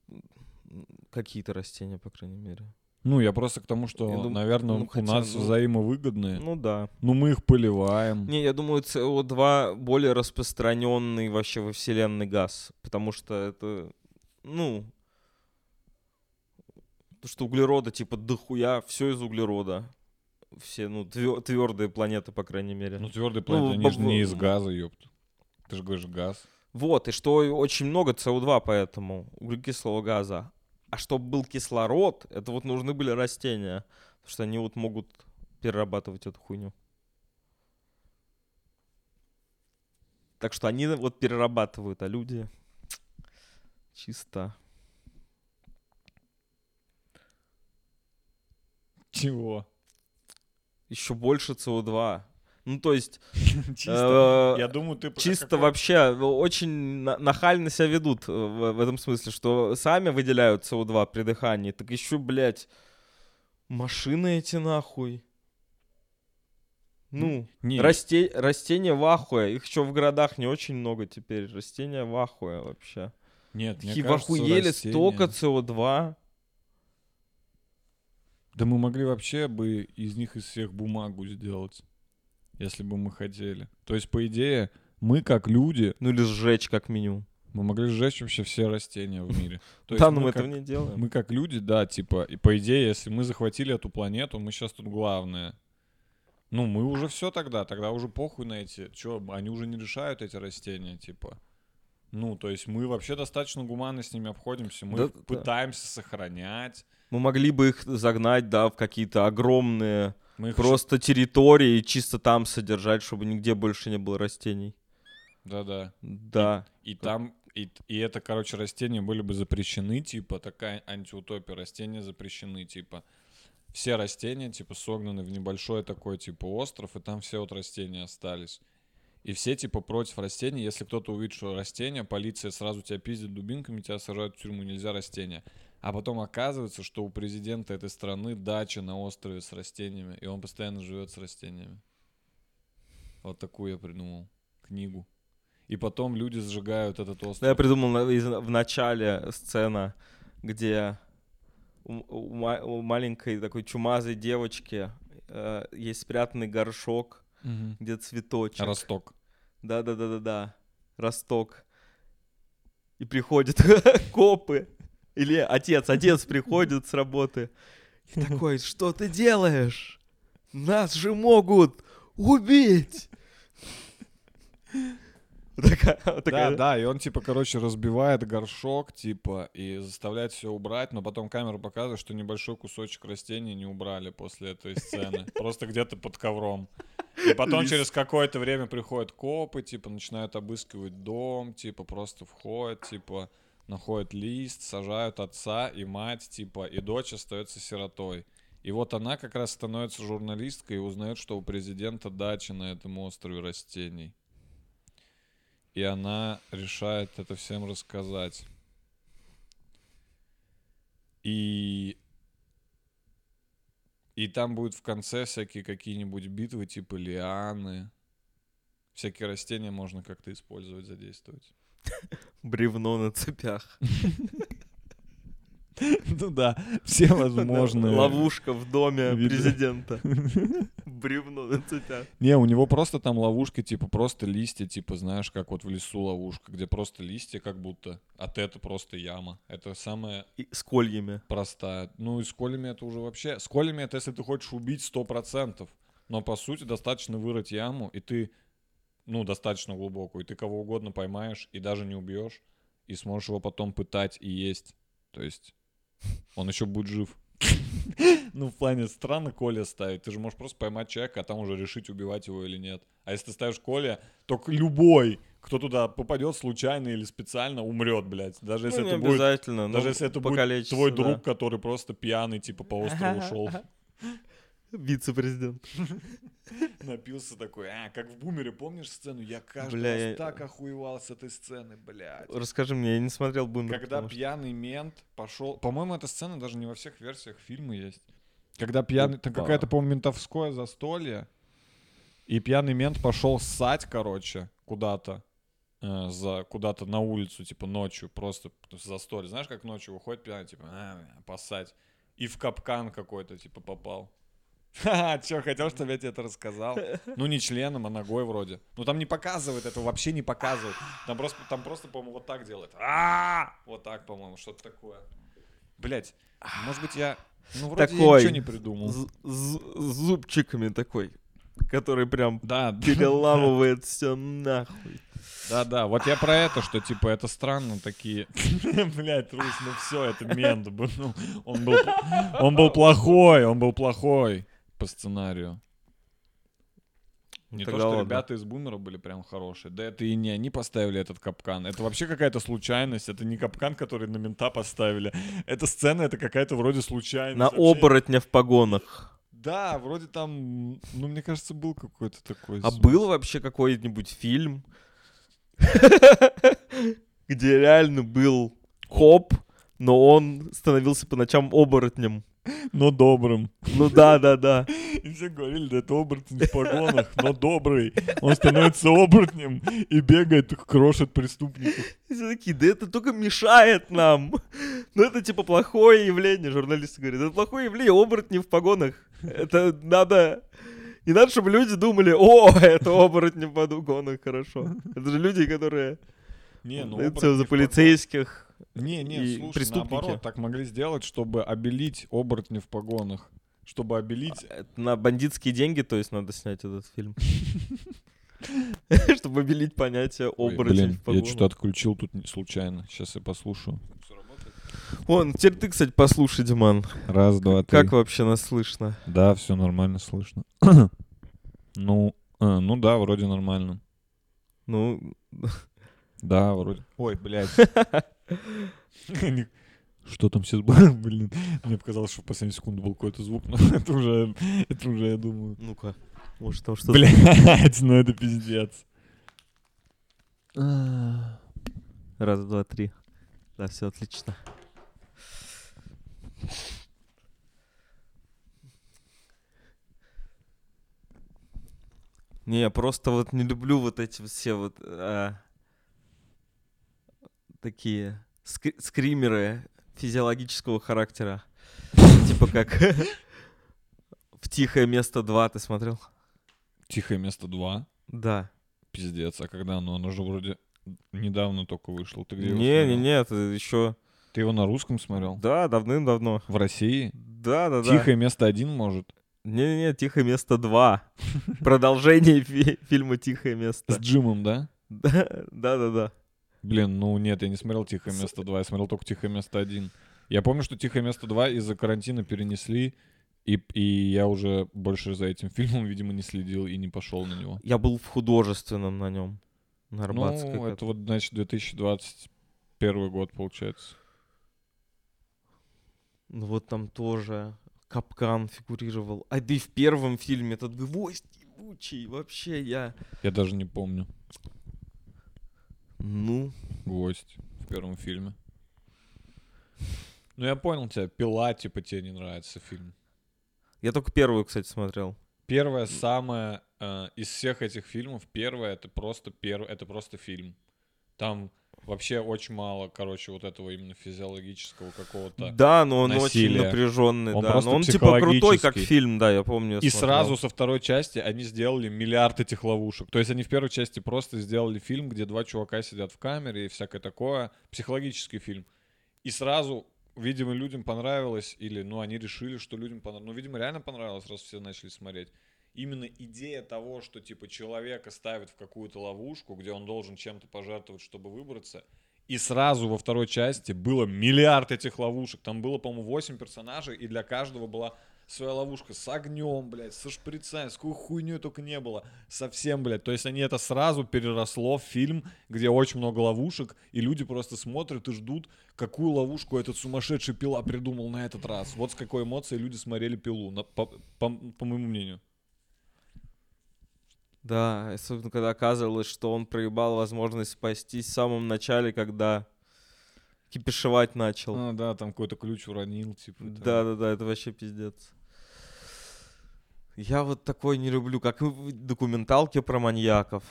Какие-то растения, по крайней мере. Ну, я просто к тому, что, Я дум- наверное, ну, у хотя, нас ну- взаимовыгодные. Ну да. Ну, мы их поливаем. Не, я думаю, СО2 более распространенный вообще во Вселенной газ. Потому что это, ну... Потому что углерода, типа, дохуя, все из углерода. Все, ну, твердые планеты, по крайней мере. Ну, твердый планет, Ну, они же баб- не из газа, ёпта. Ты же говоришь газ. Вот, и что очень много СО2 поэтому, углекислого газа. А чтобы был кислород, это вот нужны были растения. Потому что они вот могут перерабатывать эту хуйню. Так что они вот перерабатывают, а люди чисто. Чего? Еще больше СО2. Ну, то есть, Чисто. э, Я думаю, ты... чисто вообще э, очень на- нахально себя ведут э, в, этом смысле, что сами выделяют СО2 при дыхании, так еще, блядь, машины эти нахуй. Ну, Не, расте- растения в ахуе. Их еще в городах не очень много теперь. Растения в ахуе вообще. нет, мне в кажется, растения- столько СО2. Да мы могли вообще бы из них из всех бумагу сделать, если бы мы хотели. То есть, по идее, мы как люди, Ну или сжечь как минимум. мы могли сжечь вообще все растения в мире. То да, но мы этого не делаем. Мы как люди, да, типа, и по идее, если мы захватили эту планету, мы сейчас тут главные. Ну, мы уже все тогда, тогда уже похуй на эти, чё, они уже не решают эти растения, типа. Ну, то есть мы вообще достаточно гуманно с ними обходимся, мы Да, их да. пытаемся сохранять. Мы могли бы их загнать, да, в какие-то огромные Мы их просто территории и чисто там содержать, чтобы нигде больше не было растений. Да-да. Да. И там, и, и это, короче, растения были бы запрещены, типа, такая антиутопия, растения запрещены, типа. Все растения, типа, согнаны в небольшой такой, типа, остров, и там все вот растения остались. И все, типа, против растений. Если кто-то увидит, что растение, полиция сразу тебя пиздит дубинками, тебя сажают в тюрьму, нельзя растения. А потом оказывается, что у президента этой страны дача на острове с растениями, и он постоянно живет с растениями. Вот такую я придумал книгу. И потом люди сжигают этот остров. Да, я придумал в начале сцена, где у, у у маленькой такой чумазой девочки э, есть спрятанный горшок, Мгм. где цветочек. Росток. Да-да-да-да-да. Росток. И приходят копы. Или отец, отец приходит с работы. И такой, что ты делаешь? Нас же могут убить. Такая- Да, такая- да, и он, типа, короче, разбивает горшок, типа, и заставляет все убрать, но потом камера показывает, что небольшой кусочек растения не убрали после этой сцены. Просто где-то под ковром. И потом через какое-то время приходят копы, типа, начинают обыскивать дом, типа, просто входят, типа, находят лист, сажают отца и мать, типа, и дочь остается сиротой. И вот она как раз становится журналисткой и узнает, что у президента дача на этом острове растений. И она решает это всем рассказать. И... И там будут в конце всякие какие-нибудь битвы, типа лианы. Всякие растения можно как-то использовать, задействовать. Бревно на цепях. Ну да, все возможные. Ловушка в доме виды. президента. Бревно на цепях. Не, у него просто там ловушки, типа просто листья, типа, знаешь, как вот в лесу ловушка, где просто листья как будто, а ты это просто яма. Это самое И с кольями. простая. Ну и с колями это уже вообще... С колями это если ты хочешь убить сто процентов. Но по сути достаточно вырыть яму, и ты, ну, достаточно глубокую, и ты кого угодно поймаешь, и даже не убьешь, и сможешь его потом пытать и есть. То есть он еще будет жив. Ну, в плане странно Коля ставить. Ты же можешь просто поймать человека, а там уже решить, убивать его или нет. А если ты ставишь Коля, то любой, кто туда попадет случайно или специально, умрет, блядь. Даже если Ну, не это будет обязательно. даже ну, если это будет твой да. друг, который просто пьяный, типа, по острову шел, Вице-президент. напился такой, а, как в «Бумере», помнишь сцену? Я каждый Бля, раз я- так охуевал с этой сцены, блядь. Расскажи мне, я не смотрел Бумер. Когда что- пьяный мент пошел... По-моему, эта сцена даже не во всех версиях фильма есть. Когда пьяный... Там какая-то, по-моему, ментовское застолье, и пьяный мент пошел ссать, короче, куда-то. э, за куда-то на улицу, типа ночью, просто застолье. Знаешь, как ночью выходит пьяный, типа, а, поссать. И в капкан какой-то, типа, попал. Ха, хотел, чтобы я тебе это рассказал? Ну, не членом, а ногой вроде. Ну, там не показывает этого, вообще не показывает. Там просто, там просто по-моему, вот так делает. Вот так, по-моему, что-то такое. Блять, может быть, я... Ну, вроде я Такой. ничего не придумал. С зубчиками такой, который прям Да, переламывает все нахуй. да, да. Вот я про это, что типа это странно такие. Блять, Рус, ну все, это мент был. Ну, Он был, он был плохой, он был плохой по сценарию. Не то, Тогда что ладно. ребята из бумера были прям хорошие. Да это и не они поставили этот капкан. Это вообще какая-то случайность. Это не капкан, который на мента поставили. Эта сцена, это какая-то вроде случайность. На вообще. оборотня в погонах. Да, вроде там, ну, мне кажется, был какой-то такой. А был вообще какой-нибудь фильм, где реально был коп, но он становился по ночам оборотнем. Но добрым. Ну да, да, да. И все говорили, да это оборотень в погонах, но добрый. Он становится оборотнем и бегает, крошит преступников. И все такие, да это только мешает нам. Ну это типа плохое явление, журналисты говорят. Это плохое явление, оборотни в погонах. Это надо... Не надо, чтобы люди думали, о, это оборотни в погонах, хорошо. Это же люди, которые... Не, ну это за полицейских. Не, не, и слушай, преступники. наоборот, так могли сделать, чтобы обелить оборотни в погонах. Чтобы обелить... Это На бандитские деньги, то есть, надо снять этот фильм. Чтобы обелить понятие оборотень блин, в я погонах. что-то отключил тут не- случайно. Сейчас я послушаю. Вон, теперь ты, кстати, послушай, Диман. Раз, два, три. Как вообще нас слышно? Да, все нормально слышно. ну, а, ну да, вроде нормально. Ну, Да, вроде. Ой, блядь. Что там сейчас было? Блин, мне показалось, что в последнюю секунду был какой-то звук, но это уже, это уже, я думаю. ну-ка. Может, там что-то... Блядь, ну это пиздец. Раз, два, три. Да, все отлично. Не, я просто вот не люблю вот эти все вот а, такие скри- скримеры физиологического характера. Типа как в «Тихое место 2» ты смотрел? Тихое место 2. Да. Пиздец, а когда оно? Оно же вроде недавно только вышло. Ты где Не, не, не, это еще... Ты его на русском смотрел? Да, давным-давно. В России? Да, да, да. Тихое место один, может? Не-не-не, «Тихое место 2». Продолжение фи- фильма «Тихое С место». Джимом, да? Да-да-да. Блин, ну нет, я не смотрел «Тихое место 2», я смотрел только «Тихое место 1». Я помню, что «Тихое место 2» из-за карантина перенесли, и, и я уже больше за этим фильмом, видимо, не следил и не пошел на него. Я был в художественном на нем. На Арбатской. ну, это вот, значит, 2021 год, получается. Ну вот там тоже капкан фигурировал. А да и в первом фильме этот гвоздь ебучий. Вообще я... Я даже не помню. Ну, Гвоздь в первом фильме. Ну, я понял тебя. «Пила», типа, тебе не нравится фильм. я только первую, кстати, смотрел. Первое самое э, из всех этих фильмов, первое это просто перв... это просто фильм. Там Вообще очень мало, короче, вот этого именно физиологического какого-то. Да, но он очень насилия. напряженный, Он да. Но он типа крутой, как фильм, да, я помню. И смотрел. сразу со второй части они сделали миллиард этих ловушек. То есть они в первой части просто сделали фильм, где два чувака сидят в камере и всякое такое. Психологический фильм. И сразу, видимо, людям понравилось, или, ну, они решили, что людям понравилось. Ну, видимо, реально понравилось, раз все начали смотреть. Именно идея того, что, типа, человека ставят в какую-то ловушку, где он должен чем-то пожертвовать, чтобы выбраться. И сразу во второй части было миллиард этих ловушек. Там было, по-моему, 8 персонажей, и для каждого была своя ловушка с огнем, блядь, со шприцами, с какой хуйней только не было. Совсем, блядь. То есть они это сразу переросло в фильм, где очень много ловушек, и люди просто смотрят и ждут, какую ловушку этот сумасшедший пила придумал на этот раз. Вот с какой эмоцией люди смотрели пилу, на- по, по- по моему мнению. Да, особенно когда оказывалось, что он проебал возможность спастись в самом начале, когда кипишевать начал. А, да, там какой-то ключ уронил, типа. Да-да-да, это вообще пиздец. Я вот такой не люблю, как в документалки про маньяков.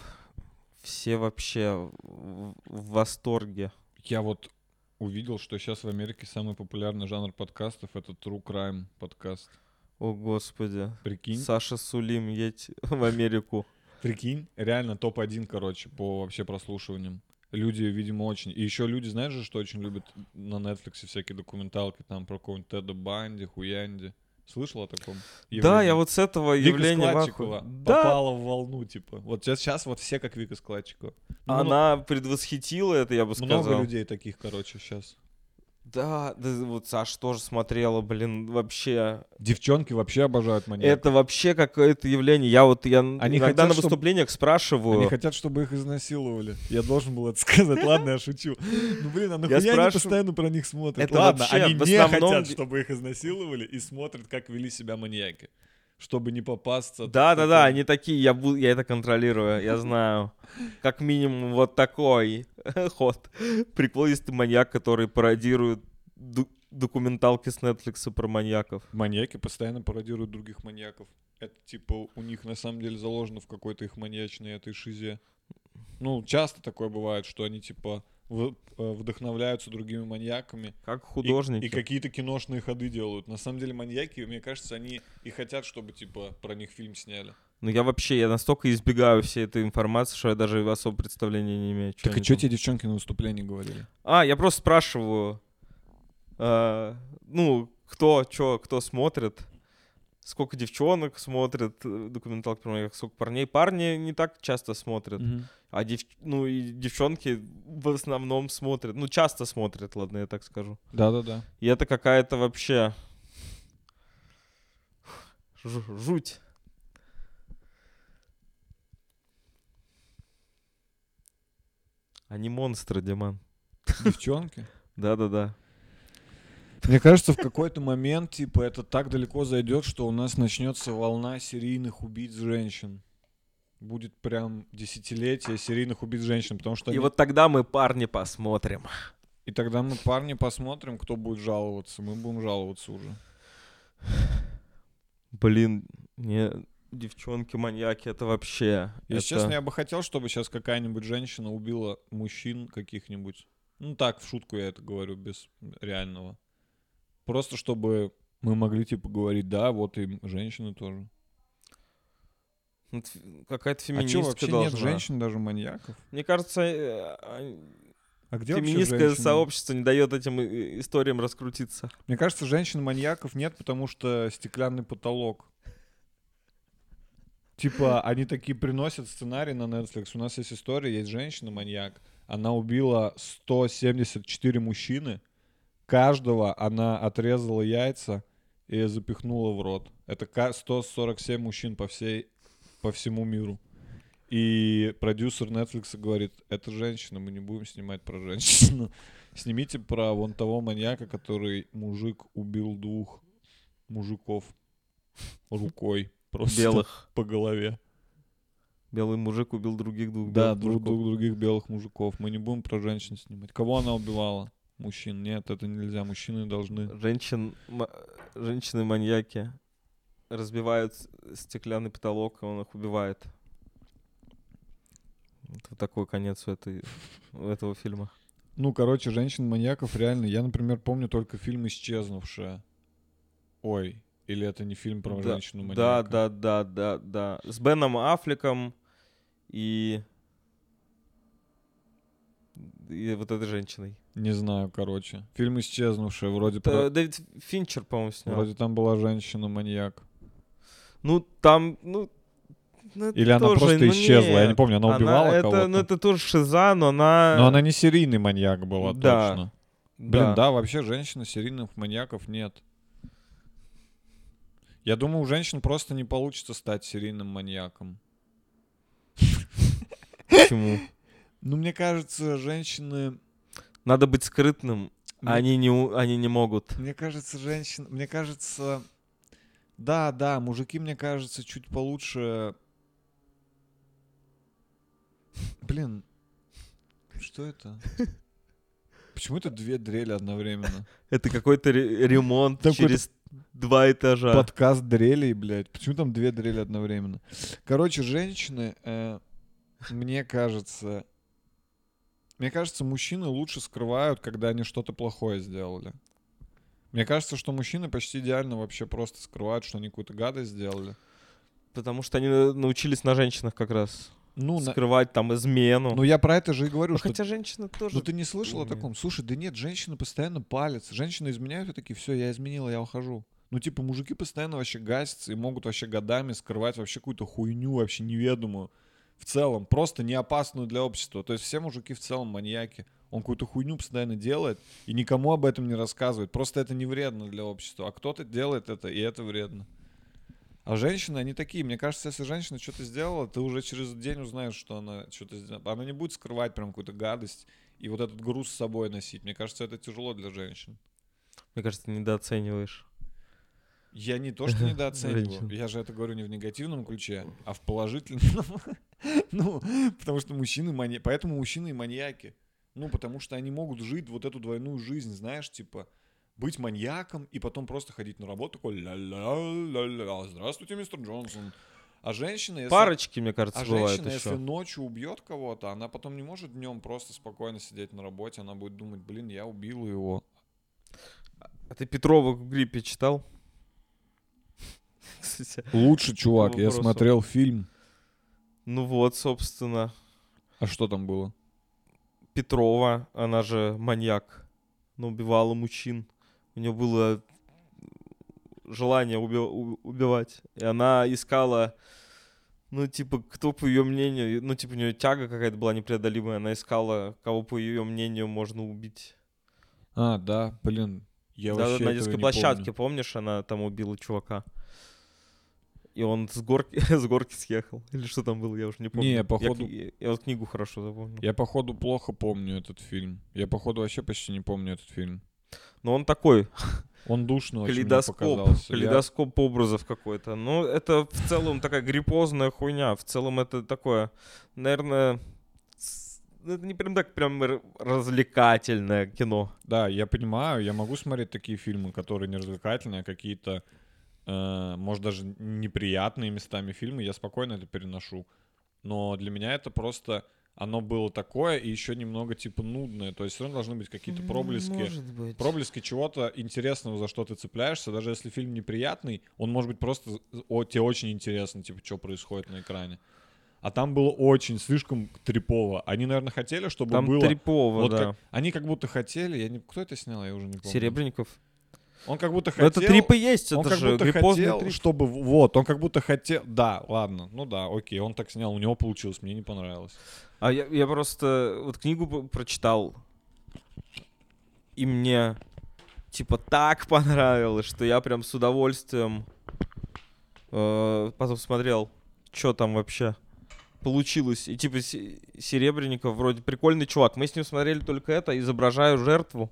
Все вообще в, в восторге. Я вот увидел, что сейчас в Америке самый популярный жанр подкастов это True Crime подкаст. О, господи. Прикинь? Саша Сулим, едь в Америку. Прикинь, реально топ-1, короче, по вообще прослушиваниям. Люди, видимо, очень... И еще люди, знаешь же, что очень любят на Netflix всякие документалки, там про какого-нибудь Теда Банди, Хуянди. Слышал о таком? Да, явлении? я вот с этого Вика явления Складчикова. Да, попала в волну, типа. Вот сейчас, сейчас вот все как Вика Складчикова. Ну, она предвосхитила это, я бы много сказал. людей таких, короче, сейчас. Да, да, вот Саша тоже смотрела, блин, вообще. Девчонки вообще обожают маньяков. Это вообще какое-то явление. Я вот, я Они иногда хотят, на выступлениях спрашиваю. Они хотят, чтобы их изнасиловали. Я должен был это сказать. Ладно, я шучу. Ну, блин, а нахуя они постоянно про них смотрят? Это Ладно, вообще они не основном хотят, чтобы их изнасиловали, и смотрят, как вели себя маньяки. Чтобы не попасться. Да, да, да, они такие, я, бу- я это контролирую, я знаю. Как минимум вот такой ход. Приколистый маньяк, который пародирует документалки с Netflix про маньяков. Маньяки постоянно пародируют других маньяков. Это типа у них на самом деле заложено в какой-то их маньячной этой шизе. Ну, часто такое бывает, что они типа вдохновляются другими маньяками. Как И- художники. И, какие-то киношные ходы делают. На самом деле маньяки, мне кажется, они и хотят, чтобы типа про них фильм сняли. Ну я вообще, я настолько избегаю всей этой информации, что я даже особо представления не имею. Так и что тебе девчонки на выступлении говорили? А, я просто спрашиваю, э, ну, кто, чё, кто смотрит, сколько девчонок смотрят э, документалки про маньяков, сколько парней. Парни не так часто смотрят, а дев, ну и девчонки в основном смотрят, ну часто смотрят, ладно, я так скажу. Да-да-да. И это какая-то вообще жу- жуть. Они монстры, Диман. Девчонки? Да-да-да. Мне кажется, в какой-то момент, типа, это так далеко зайдет, что у нас начнется волна серийных убийц женщин. Будет прям десятилетие серийных убийц женщин, потому что И они- вот тогда мы парни посмотрим. И тогда мы, парни, посмотрим, кто будет жаловаться. Мы будем жаловаться уже. Блин, не девчонки-маньяки, это вообще... Если это... честно, я бы хотел, чтобы сейчас какая-нибудь женщина убила мужчин каких-нибудь. Ну так, в шутку я это говорю, без реального. Просто чтобы мы могли, типа, говорить, да, вот и женщины тоже. Ну, Какая-то а что, феминистка вообще должна. нет женщин даже маньяков? Мне кажется, э, а, А где феминистское сообщество не дает этим э, историям раскрутиться. Мне кажется, женщин-маньяков нет, потому что стеклянный потолок. Типа, они такие приносят сценарий на Netflix. У нас есть история, есть женщина-маньяк. Она убила 174 мужчины. Каждого она отрезала яйца и запихнула в рот. Это ка- 147 мужчин по всей, по всему миру. И продюсер Netflix говорит, это женщина, мы не будем снимать про женщину. Снимите про вон того маньяка, который мужик убил двух мужиков рукой. Просто Белых. по голове. Белый мужик убил других двух Да, белых друг, мужиков. друг других белых мужиков. Мы не будем про женщин снимать. Кого она убивала? Мужчин. Нет, это нельзя. Мужчины должны... Женщин, ма- женщины-маньяки разбивают стеклянный потолок, и он их убивает. Вот такой конец у, этой, у этого фильма. Ну, короче, женщин-маньяков реально. Я, например, помню только фильм «Исчезнувшая». Ой, или это не фильм про Да, женщину-маньяка? Да, да, да, да, да. С Беном Аффлеком и... И вот этой женщиной. Не знаю, короче. Фильм «Исчезнувшая». Вроде, Это про- Дэвид Финчер, по-моему, снял. вроде там была женщина-маньяк. Ну, там, ну... ну, Или она тоже, просто ну, исчезла, я не нет. помню, она Она- убивала это, кого-то. Ну, это тоже шиза, но она... Но она не серийный маньяк была, Да. точно. Блин, да, вообще женщин серийных маньяков нет. Я думаю, у женщин просто не получится стать серийным маньяком. Почему? Ну, мне кажется, женщины... Надо быть скрытным, Мне- а они не, они не могут. Мне кажется, женщин... Мне кажется... Да, да, мужики, мне кажется, чуть получше... Блин, что это? Почему это две дрели одновременно? Это какой-то ре- ремонт Там через два этажа. Подкаст дрелей, блядь. Почему там две дрели одновременно? Короче, женщины, э, мне кажется... Мне кажется, мужчины лучше скрывают, когда они что-то плохое сделали. Мне кажется, что мужчины почти идеально вообще просто скрывают, что они какую-то гадость сделали. Потому что они на- научились на женщинах как раз Ну, на- скрывать там измену. ну я про это же и говорю, Ну, что... хотя женщины тоже... Ну ты не слышал о умеют. таком? Слушай, да нет, женщины постоянно палятся. Женщины изменяют и такие, все, я изменила, я ухожу. Ну, типа, мужики постоянно вообще гасятся и могут вообще годами скрывать вообще какую-то хуйню вообще неведомую. В целом, просто не опасную для общества. То есть все мужики в целом маньяки. Он какую-то хуйню постоянно делает и никому об этом не рассказывает. Просто это не вредно для общества. А кто-то делает это, и это вредно. А женщины, они такие. Мне кажется, если женщина что-то сделала, ты уже через день узнаешь, что она что-то сделала. Она не будет скрывать прям какую-то гадость и вот этот груз с собой носить. Мне кажется, это тяжело для женщин. Мне кажется, ты недооцениваешь. Я не то, что недооцениваю. Я же это говорю не в негативном ключе, а в положительном. Ну, потому что мужчины маньяки. Поэтому мужчины и маньяки. Ну, потому что они могут жить вот эту двойную жизнь, знаешь, типа быть маньяком и потом просто ходить на работу такой ля-ля-ля-ля, здравствуйте, мистер Джонсон. А женщина, если... Парочки, мне кажется, А бывают женщина, если еще. ночью убьет кого-то, она потом не может днем просто спокойно сидеть на работе, она будет думать, блин, я убила его. А ты Петрова в гриппе читал? Кстати, Лучше, чувак, я смотрел фильм. Ну вот, собственно, А что там было? Петрова, она же маньяк, но убивала мужчин. У нее было желание уби- убивать. И она искала, ну, типа, кто, по ее мнению, ну, типа, у нее тяга какая-то была непреодолимая. Она искала, кого, по ее мнению, можно убить. А, да, блин, я Да, вообще на детской площадке, помню. помнишь, она там убила чувака. И он с горки, с горки съехал. Или что там было, я уже не помню. Не, Я походу- кни- Я, вот книгу хорошо запомнил. Я, походу, плохо помню этот фильм. Я, походу, вообще почти не помню этот фильм. Но он такой, Он душно очень мне калейдоскоп, показался. Я- калейдоскоп образов какой-то. Ну, это в целом такая гриппозная хуйня. В целом это такое, наверное, ну, это не прям так прям развлекательное кино. Да, я понимаю, я могу смотреть такие фильмы, которые не развлекательные, а какие-то, может, даже неприятные местами фильмы, я спокойно это переношу. Но для меня это просто, оно было такое и еще немного, типа, нудное. То есть все равно должны быть какие-то проблески. Может быть. Проблески чего-то интересного, за что ты цепляешься, даже если фильм неприятный, он может быть просто о, тебе очень интересно, типа, что происходит на экране. А там было очень слишком трипово. Они, наверное, хотели, чтобы Там было. Трипово, вот да. как- они как будто хотели. Я не, кто это снял, я уже не помню. Серебренников. Он как будто хотел. это трип и есть, он это как же будто хотел, трип. чтобы вот, он как будто хотел. Да, ладно, ну да, окей, он так снял, у него получилось, мне не понравилось. А я, я просто вот книгу прочитал, и мне типа так понравилось, что я прям с удовольствием э, потом смотрел, что там вообще получилось. И типа Се- Серебренников вроде прикольный чувак. Мы с ним смотрели только это, изображаю жертву.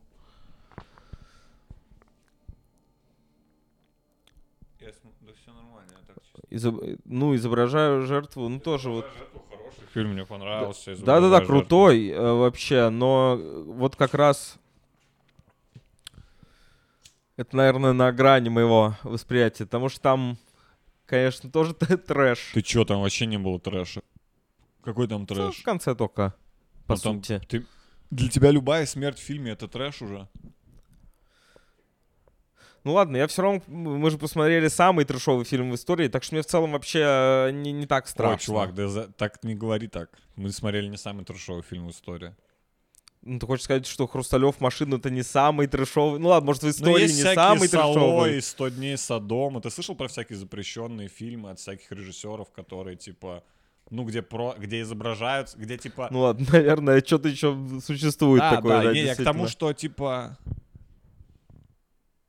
да все нормально, я так Изоб- Ну, изображаю жертву, ну тоже вот. Хороший фильм, мне понравился. Да-да-да, крутой э, вообще, но вот как раз это, наверное, на грани моего восприятия, потому что там, конечно, тоже трэш. Ты чё, там вообще не было трэша? Какой там Ну, трэш? в конце только, по Ну, там сути. Ты... Для тебя любая смерть в фильме это трэш уже. Ну ладно, я все равно, мы же посмотрели самый трешовый фильм в истории, так что мне в целом вообще э, не, не так страшно. Ой, чувак, да за- так не говори так. Мы смотрели не самый трешовый фильм в истории. Ну, ты хочешь сказать, что Хрусталев машину это не самый трешовый? Ну ладно, может, в Ну, истории есть не самый трешовый. 100 дней Содома. Ты слышал про всякие запрещенные фильмы от всяких режиссеров, которые типа, ну где про, где изображают, где типа. Ну ладно, наверное, что-то еще существует да, такое. да, да, не, я к тому, что типа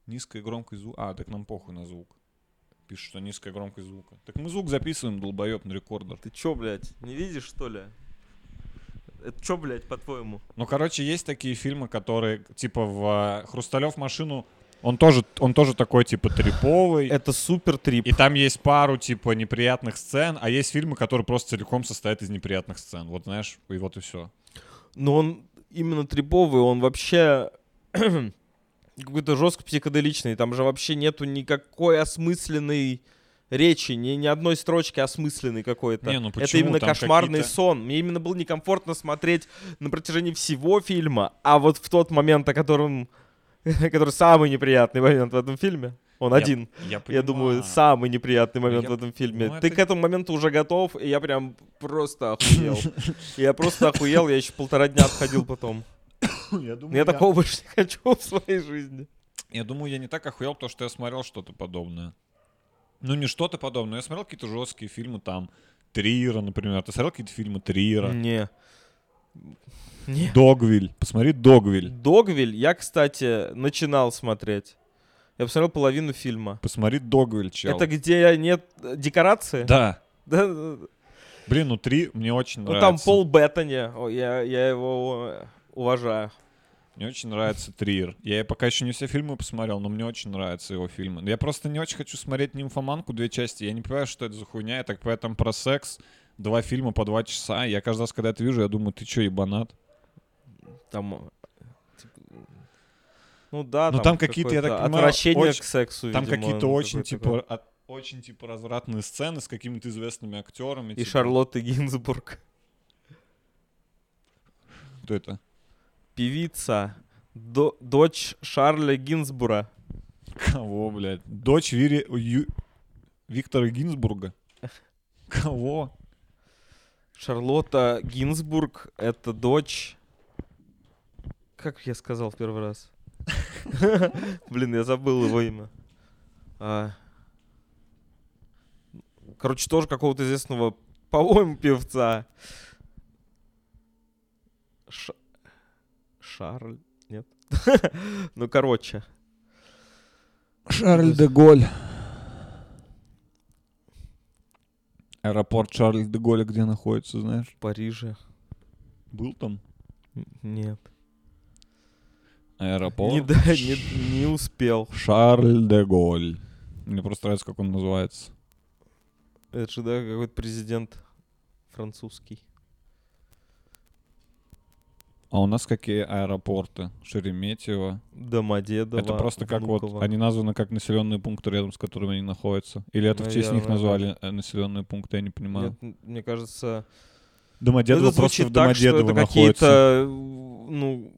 низкая громкость звука. А, так нам похуй на звук. Пишут, что низкая громкость звука. Так мы звук записываем, долбоеб, на рекордер. Ты чё, блядь, не видишь, что ли? Это чё, блядь, по-твоему? Ну, короче, есть такие фильмы, которые, типа, в э, Хрусталев машину, он тоже, он тоже такой, типа, триповый. Это супер трип. И там есть пару, типа, неприятных сцен, а есть фильмы, которые просто целиком состоят из неприятных сцен. Вот, знаешь, и вот и все. Но он именно триповый, он вообще какой-то жестко психоделичный. Там же вообще нету никакой осмысленной речи, ни, ни одной строчки осмысленной какой-то. Не, ну Это почему? именно Там кошмарный сон. Мне именно было некомфортно смотреть на протяжении всего фильма, а вот в тот момент, о котором, который самый неприятный момент в этом фильме, он Я- один. Я, Я думаю, самый неприятный момент Я- в этом фильме. ну, Ты это- к этому моменту уже готов, и я прям просто охуел. Я просто охуел, я еще полтора дня отходил потом. Я думаю, Я такого больше не хочу в своей жизни. Я думаю, я не так охуел, потому что я смотрел что-то подобное. Ну, не что-то подобное. Я смотрел какие-то жесткие фильмы там. Триера, например. Ты смотрел какие-то фильмы Триера? Не. Не. Догвиль. Посмотри Догвиль. Догвиль я, кстати, начинал смотреть. Я посмотрел половину фильма. Посмотри Догвиль, чел. Это где нет э, декорации? Да. Да. Блин, ну три мне очень Ну нравится. там Пол Беттани, я, я его э, уважаю. Мне очень нравится Триер. Я пока еще не все фильмы посмотрел, но мне очень нравятся его фильмы. Я просто не очень хочу смотреть «Нимфоманку» две части. Я не понимаю, что это за хуйня. Я так там про секс. Два фильма по два часа. Я каждый раз, когда это вижу, я думаю, ты что, ебанат? Там, э, ну да, Ну, там какие-то, я так понимаю, отвращение очень- к сексу, Там видимо, какие-то ну, очень, типа, от- очень, типа, развратные сцены с какими-то известными актерами. И типа. Шарлотта Гинзбург. Кто это? Певица, до- дочь Шарля Гинзбура. Кого, блядь? Дочь Вири... Ю- Виктора Гинзбурга? Кого? Шарлотта Гинзбург — это дочь... Как я сказал в первый раз? Блин, я забыл его имя. А. Короче, тоже какого-то известного, по-моему, певца. Шарль? Нет? Ну, короче. Шарль де Голь. Аэропорт Шарль де Голля где находится, знаешь? В Париже. Был там? Нет. Аэропорт. Не, да, не, не успел. Шарль де Голь. Мне просто нравится, как он называется. Это же, да, какой-то президент французский. А у нас какие аэропорты? Шереметьево. Домодедово. это просто как вот Внуково. они названы как населенные пункты рядом с которыми они находятся. Или это в честь них Наверное, назвали э, населенные пункты, я не понимаю. Нет, мне кажется, Домодедово это просто в так, что Домодедово это находится. какие-то, ну,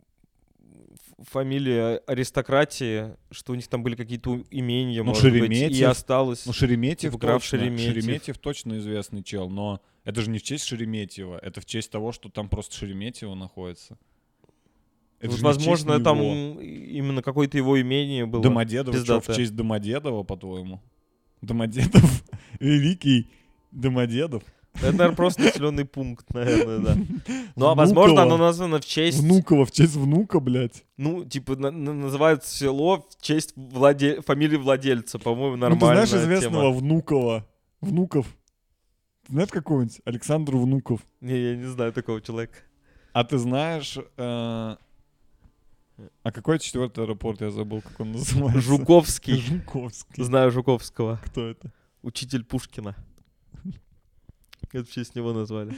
ф- фамилии аристократии, что у них там были какие-то имения, Ну, может быть, и осталось. Ну, Шереметьев Типа граф точно. Шереметьев. Шереметьев точно известный чел, но это же не в честь Шереметьева, это в честь того, что там просто Шереметьево находится. Это Вот, возможно, там именно какое-то его имение было. Домодедово, что, в честь Домодедова, по-твоему? Домодедов? Великий Домодедов? Это, наверное, просто населенный пункт, наверное, да. Ну, а возможно, оно названо в честь... Внуково, в честь внука, блядь. Ну, типа, на- на- называют село в честь владе- фамилии владельца. По-моему, Ну, нормальная ты знаешь известного тема. Внукова? Внуков. Ты знаешь какого-нибудь? Александр Внуков. Не, я не знаю такого человека. А ты знаешь... э, А какой четвертый аэропорт? Я забыл, как он называется. Жуковский. Жуковский. Знаю Жуковского. Кто это? Учитель Пушкина. Это в честь него назвали.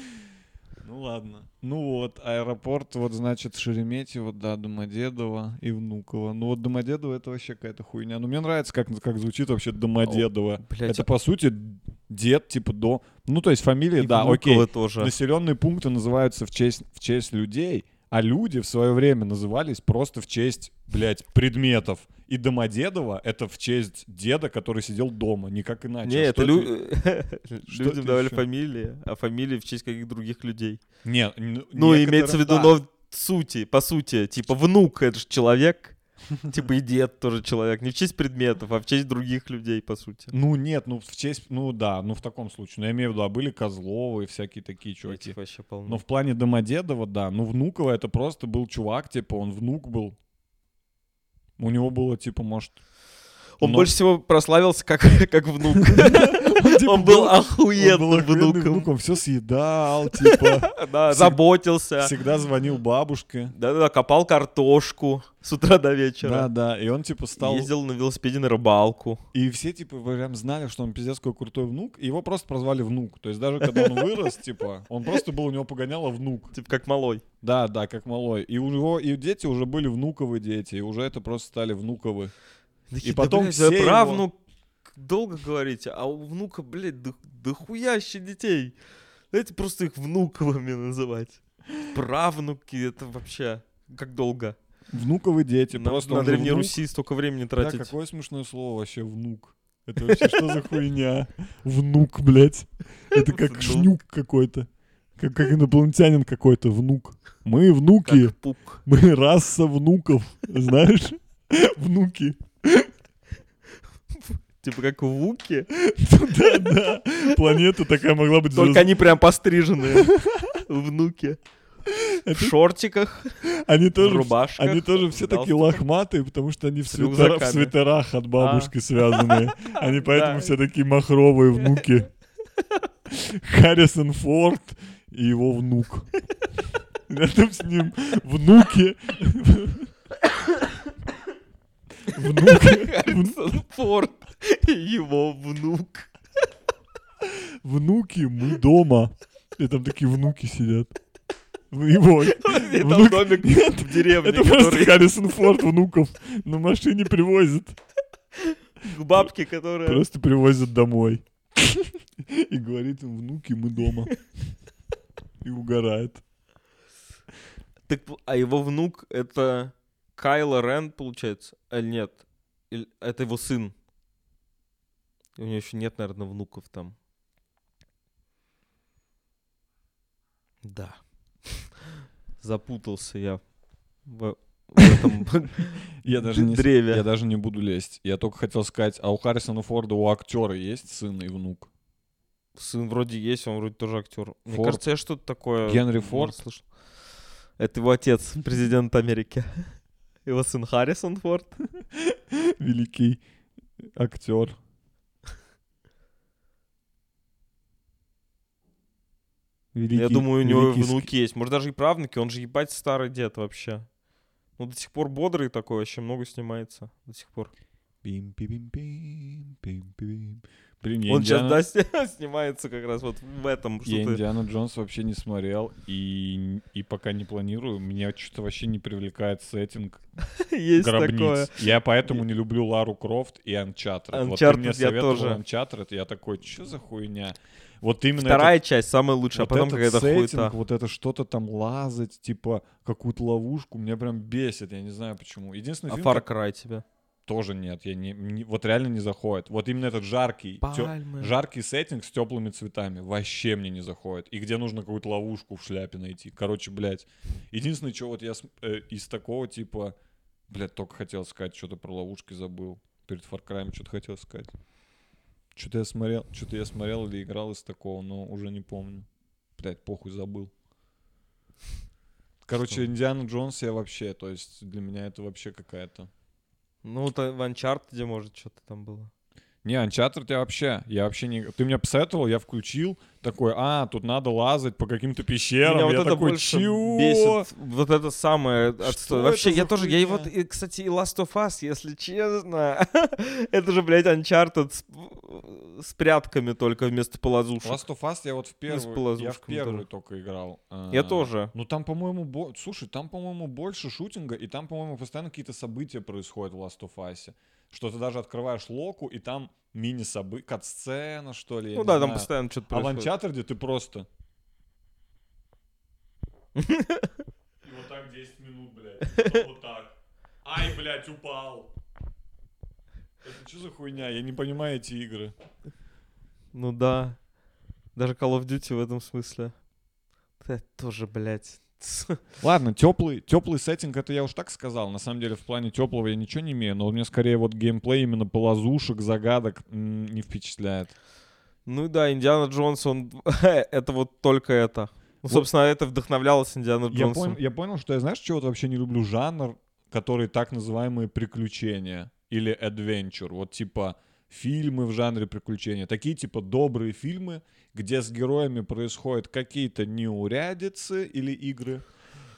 Ну ладно. Ну вот, аэропорт, вот значит Шереметьево, да, Домодедово и Внуково. Ну вот Домодедово это вообще какая-то хуйня. Ну мне нравится, как, как звучит вообще Домодедово. блядь, это по сути дед, типа до... Ну то есть фамилия, И да, Внуково окей. тоже. Населенные пункты называются в честь, в честь людей, А люди в свое время назывались просто в честь, блядь, предметов. И Домодедово — это в честь деда, который сидел дома, никак иначе. Не, А это лю- людям давали ещё? фамилии, а фамилии в честь каких других людей. Не, н- Ну, некоторым имеется в виду, но сути, по сути, типа внук это же человек, типа и дед тоже человек. Не в честь предметов, а в честь других людей, по сути. Ну нет, ну в честь, ну да, ну в таком случае. Но я имею в виду, а были Козловы и всякие такие чуваки. Этих вообще полно. Но в плане Домодедова, да. Ну Внуково это просто был чувак, типа он внук был. У него было, типа, может... Он но- больше всего прославился как, как внук. типа, Он был был- охуенным он был охуенный внуком. внук, все съедал, типа, Да, заботился. всегда звонил бабушке. Да-да-да, копал картошку с утра до Да, вечера. да, и он, типа, стал... Ездил на велосипеде на рыбалку. И все, типа, прям знали, что он пиздец какой крутой внук, и его просто прозвали внук. То есть даже когда он вырос, типа, он просто был, у него погоняло внук. Типа как малой. Да, да, как малой. И у него, и дети уже были внуковые дети, и уже это просто стали внуковы. Такие, потом блядь, все вы его- правнук долго говорите, а у внука, блядь, да, дохуяще детей. Давайте просто их внуковыми называть. Правнуки, это вообще как долго. Внуковые дети, на просто на Древней внук. Руси столько времени Да, тратить. какое смешное слово вообще внук. Это вообще что за хуйня? Внук, блядь. Это как шнюк какой-то. Как, как инопланетянин какой-то, внук. Мы внуки, мы раса внуков, знаешь? Внуки. Типа как вуки, Да-да. Планета такая могла быть только они прям постриженные. Внуки. В шортиках, Они в тоже, рубашках. они тоже все в такие лохматые, потому что они в, С свитера- в. А. свитерах от бабушки связанные. Они поэтому Да. все такие махровые внуки. Харрисон Форд и его внук. Рядом с ним внуки. Внуки, Харрисон Форд его внук. внуки, мы дома. И там такие внуки сидят. Его. И там Внук- домик Нет, в деревне, Это просто который Харрисон Форд внуков на машине привозит. к бабке, которая... Просто привозят домой. И говорит им, внуки, мы дома. И угорает. Так, а его внук это Кайло Рен, получается? Или нет? Или это его сын? У него еще нет, наверное, внуков там. Да. Запутался я в, в этом Я даже, не, древе. я даже не буду лезть. Я только хотел сказать, а у Харрисона Форда, у актера есть сын и внук? Сын вроде есть, он вроде тоже актер. Мне кажется, я что-то такое... Генри Форд? слышал. Это его отец, президент Америки. Его сын Харрисон Форд. Великий актер. Великий, Я думаю, у него внуки есть. Может, даже и правнуки. Он же ебать старый дед вообще. Ну, до сих пор бодрый такой, вообще много снимается. До сих пор. Пим-пим-пим, пим-пим. Блин, я Он Индиана- сейчас, да, снимается как раз вот в этом. Я Что-то... Индиана Джонс вообще не смотрел и, и пока не планирую. Меня что-то вообще не привлекает сеттинг Есть гробниц. такое. Я поэтому не люблю Лару Крофт и Uncharted. вот ты мне я советовал тоже. Я такой, что за хуйня? Вот именно Вторая этот- часть самая лучшая, вот а потом какая-то хуета. вот это что-то там лазать, типа какую-то ловушку, меня прям бесит, я не знаю почему. Единственный А фильм, Far как- Cry тебе? тоже нет, я не, не- вот реально не заходит. Вот именно этот жаркий, тё- жаркий сеттинг с теплыми цветами вообще мне не заходит. И где нужно какую-то ловушку в шляпе найти. Короче, блядь. Единственное, что вот я с- э, из такого типа, блядь, только хотел сказать, что-то про ловушки забыл. Перед Far Cry что-то хотел сказать. Что-то я смотрел, что-то я смотрел или играл из такого, но уже не помню. Блядь, похуй забыл. Короче, Что? Индиана Джонс я вообще, то есть для меня это вообще какая-то... Ну, то в Uncharted, может, что-то там было. Не, Uncharted я вообще, я вообще не... Ты мне посоветовал, я включил, такой, а, тут надо лазать по каким-то пещерам. Меня вот я это такой, больше чего? бесит. Вот это самое отстой. Вообще, это я тоже, я и вот, хуйня? и, кстати, и Last of Us, если честно, это же, блядь, Uncharted с, с прятками только вместо полозушек. Last of Us я вот в первую, я в первую тоже. только играл. Я А, тоже. Ну там, по-моему, бо- слушай, там, по-моему, больше шутинга, и там, по-моему, постоянно какие-то события происходят в Last of Us. Что ты даже открываешь локу, и там мини-события, кат-сцена, что ли, Ну да, там знаю. постоянно что-то А в происходит. Uncharted ты просто... И вот так 10 минут, блядь. Потом вот так. Ай, блядь, упал. Это что за хуйня? Я не понимаю эти игры. Ну да. Даже Call of Duty в этом смысле. Это тоже, блядь. Ладно, теплый, теплый сеттинг, это я уж так сказал. На самом деле, в плане теплого я ничего не имею, но у меня скорее вот геймплей именно полозушек, загадок м, не впечатляет. Ну да, Индиана Джонс, он... это вот только это. Ну, Вот. собственно, это вдохновлялось Индиана Я, Джонсом. пон- я понял, что я, знаешь, чего-то вообще не люблю жанр, который так называемые приключения или adventure. Вот типа фильмы в жанре приключения. Такие типа добрые фильмы, где с героями происходят какие-то неурядицы или игры.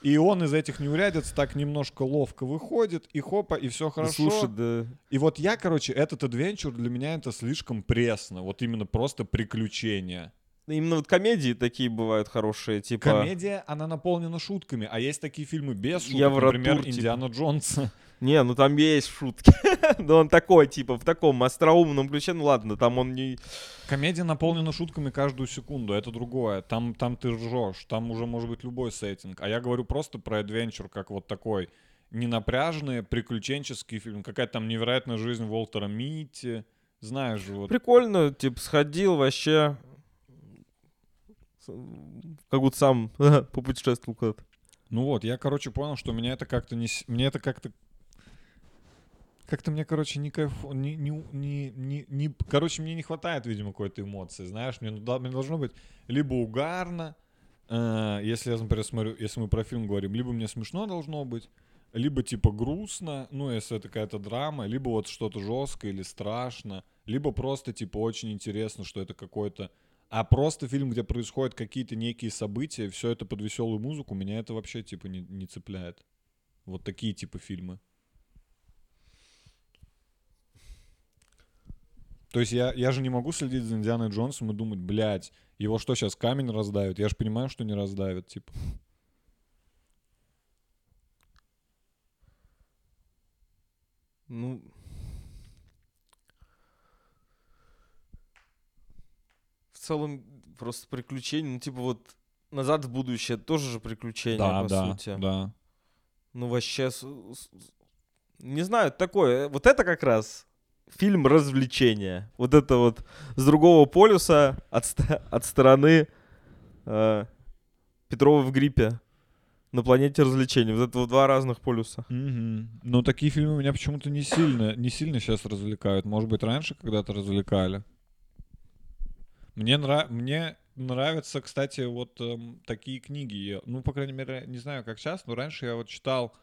И он из этих неурядиц так немножко ловко выходит, и хопа, и все хорошо. Слушай, да... И вот я, короче, этот адвенчур для меня это слишком пресно. Вот именно просто приключения. Именно вот комедии такие бывают хорошие, типа... Комедия, она наполнена шутками, а есть такие фильмы без шуток, Евротур, например, типа. Индиана Джонс. Не, ну там есть шутки. Но он такой, типа, в таком остроумном ключе. Ну ладно, там он не... Комедия наполнена шутками каждую секунду, это другое. Там, там ты ржешь, там уже может быть любой сеттинг. А я говорю просто про адвенчур, как вот такой ненапряжный приключенческий фильм. Какая-то там невероятная жизнь Уолтера Митти. Знаешь же, вот. Прикольно, типа, сходил вообще... Как будто сам попутешествовал куда-то. Ну вот, я, короче, понял, что меня это как-то не... Мне это как-то... Как-то мне, короче, не кайф... Не, не, не, не, не- Короче, мне не хватает, видимо, какой-то эмоции, знаешь? Мне, ну мне должно быть либо угарно, э, если я, например, смотрю... Если мы про фильм говорим, либо мне смешно должно быть, либо типа грустно, ну, если это какая-то драма, либо вот что-то жесткое или страшно, либо просто типа очень интересно, что это какой-то... А просто фильм, где происходят какие-то некие события, все это под веселую музыку, меня это вообще типа не, не цепляет. Вот такие типа фильмы. То есть я, я же не могу следить за Индианой Джонсом и думать, блядь, его что, сейчас камень раздавит? Я же понимаю, что не раздавит, типа. Ну... целом, просто приключения. Ну, типа вот «Назад в будущее» тоже же приключение, да, по да, сути. да. Ну, вообще... Не знаю, такое. Вот это как раз фильм развлечения. Вот это вот с другого полюса, от, от стороны э, Петрова в гриппе. На планете развлечений. Вот это вот два разных полюса. Мгм. Но такие фильмы меня почему-то не сильно, не сильно сейчас развлекают. Может быть, раньше когда-то развлекали. Мне, нра... Мне нравятся, кстати, вот эм, такие книги. Ну, по крайней мере, не знаю, как сейчас, но раньше я вот читал,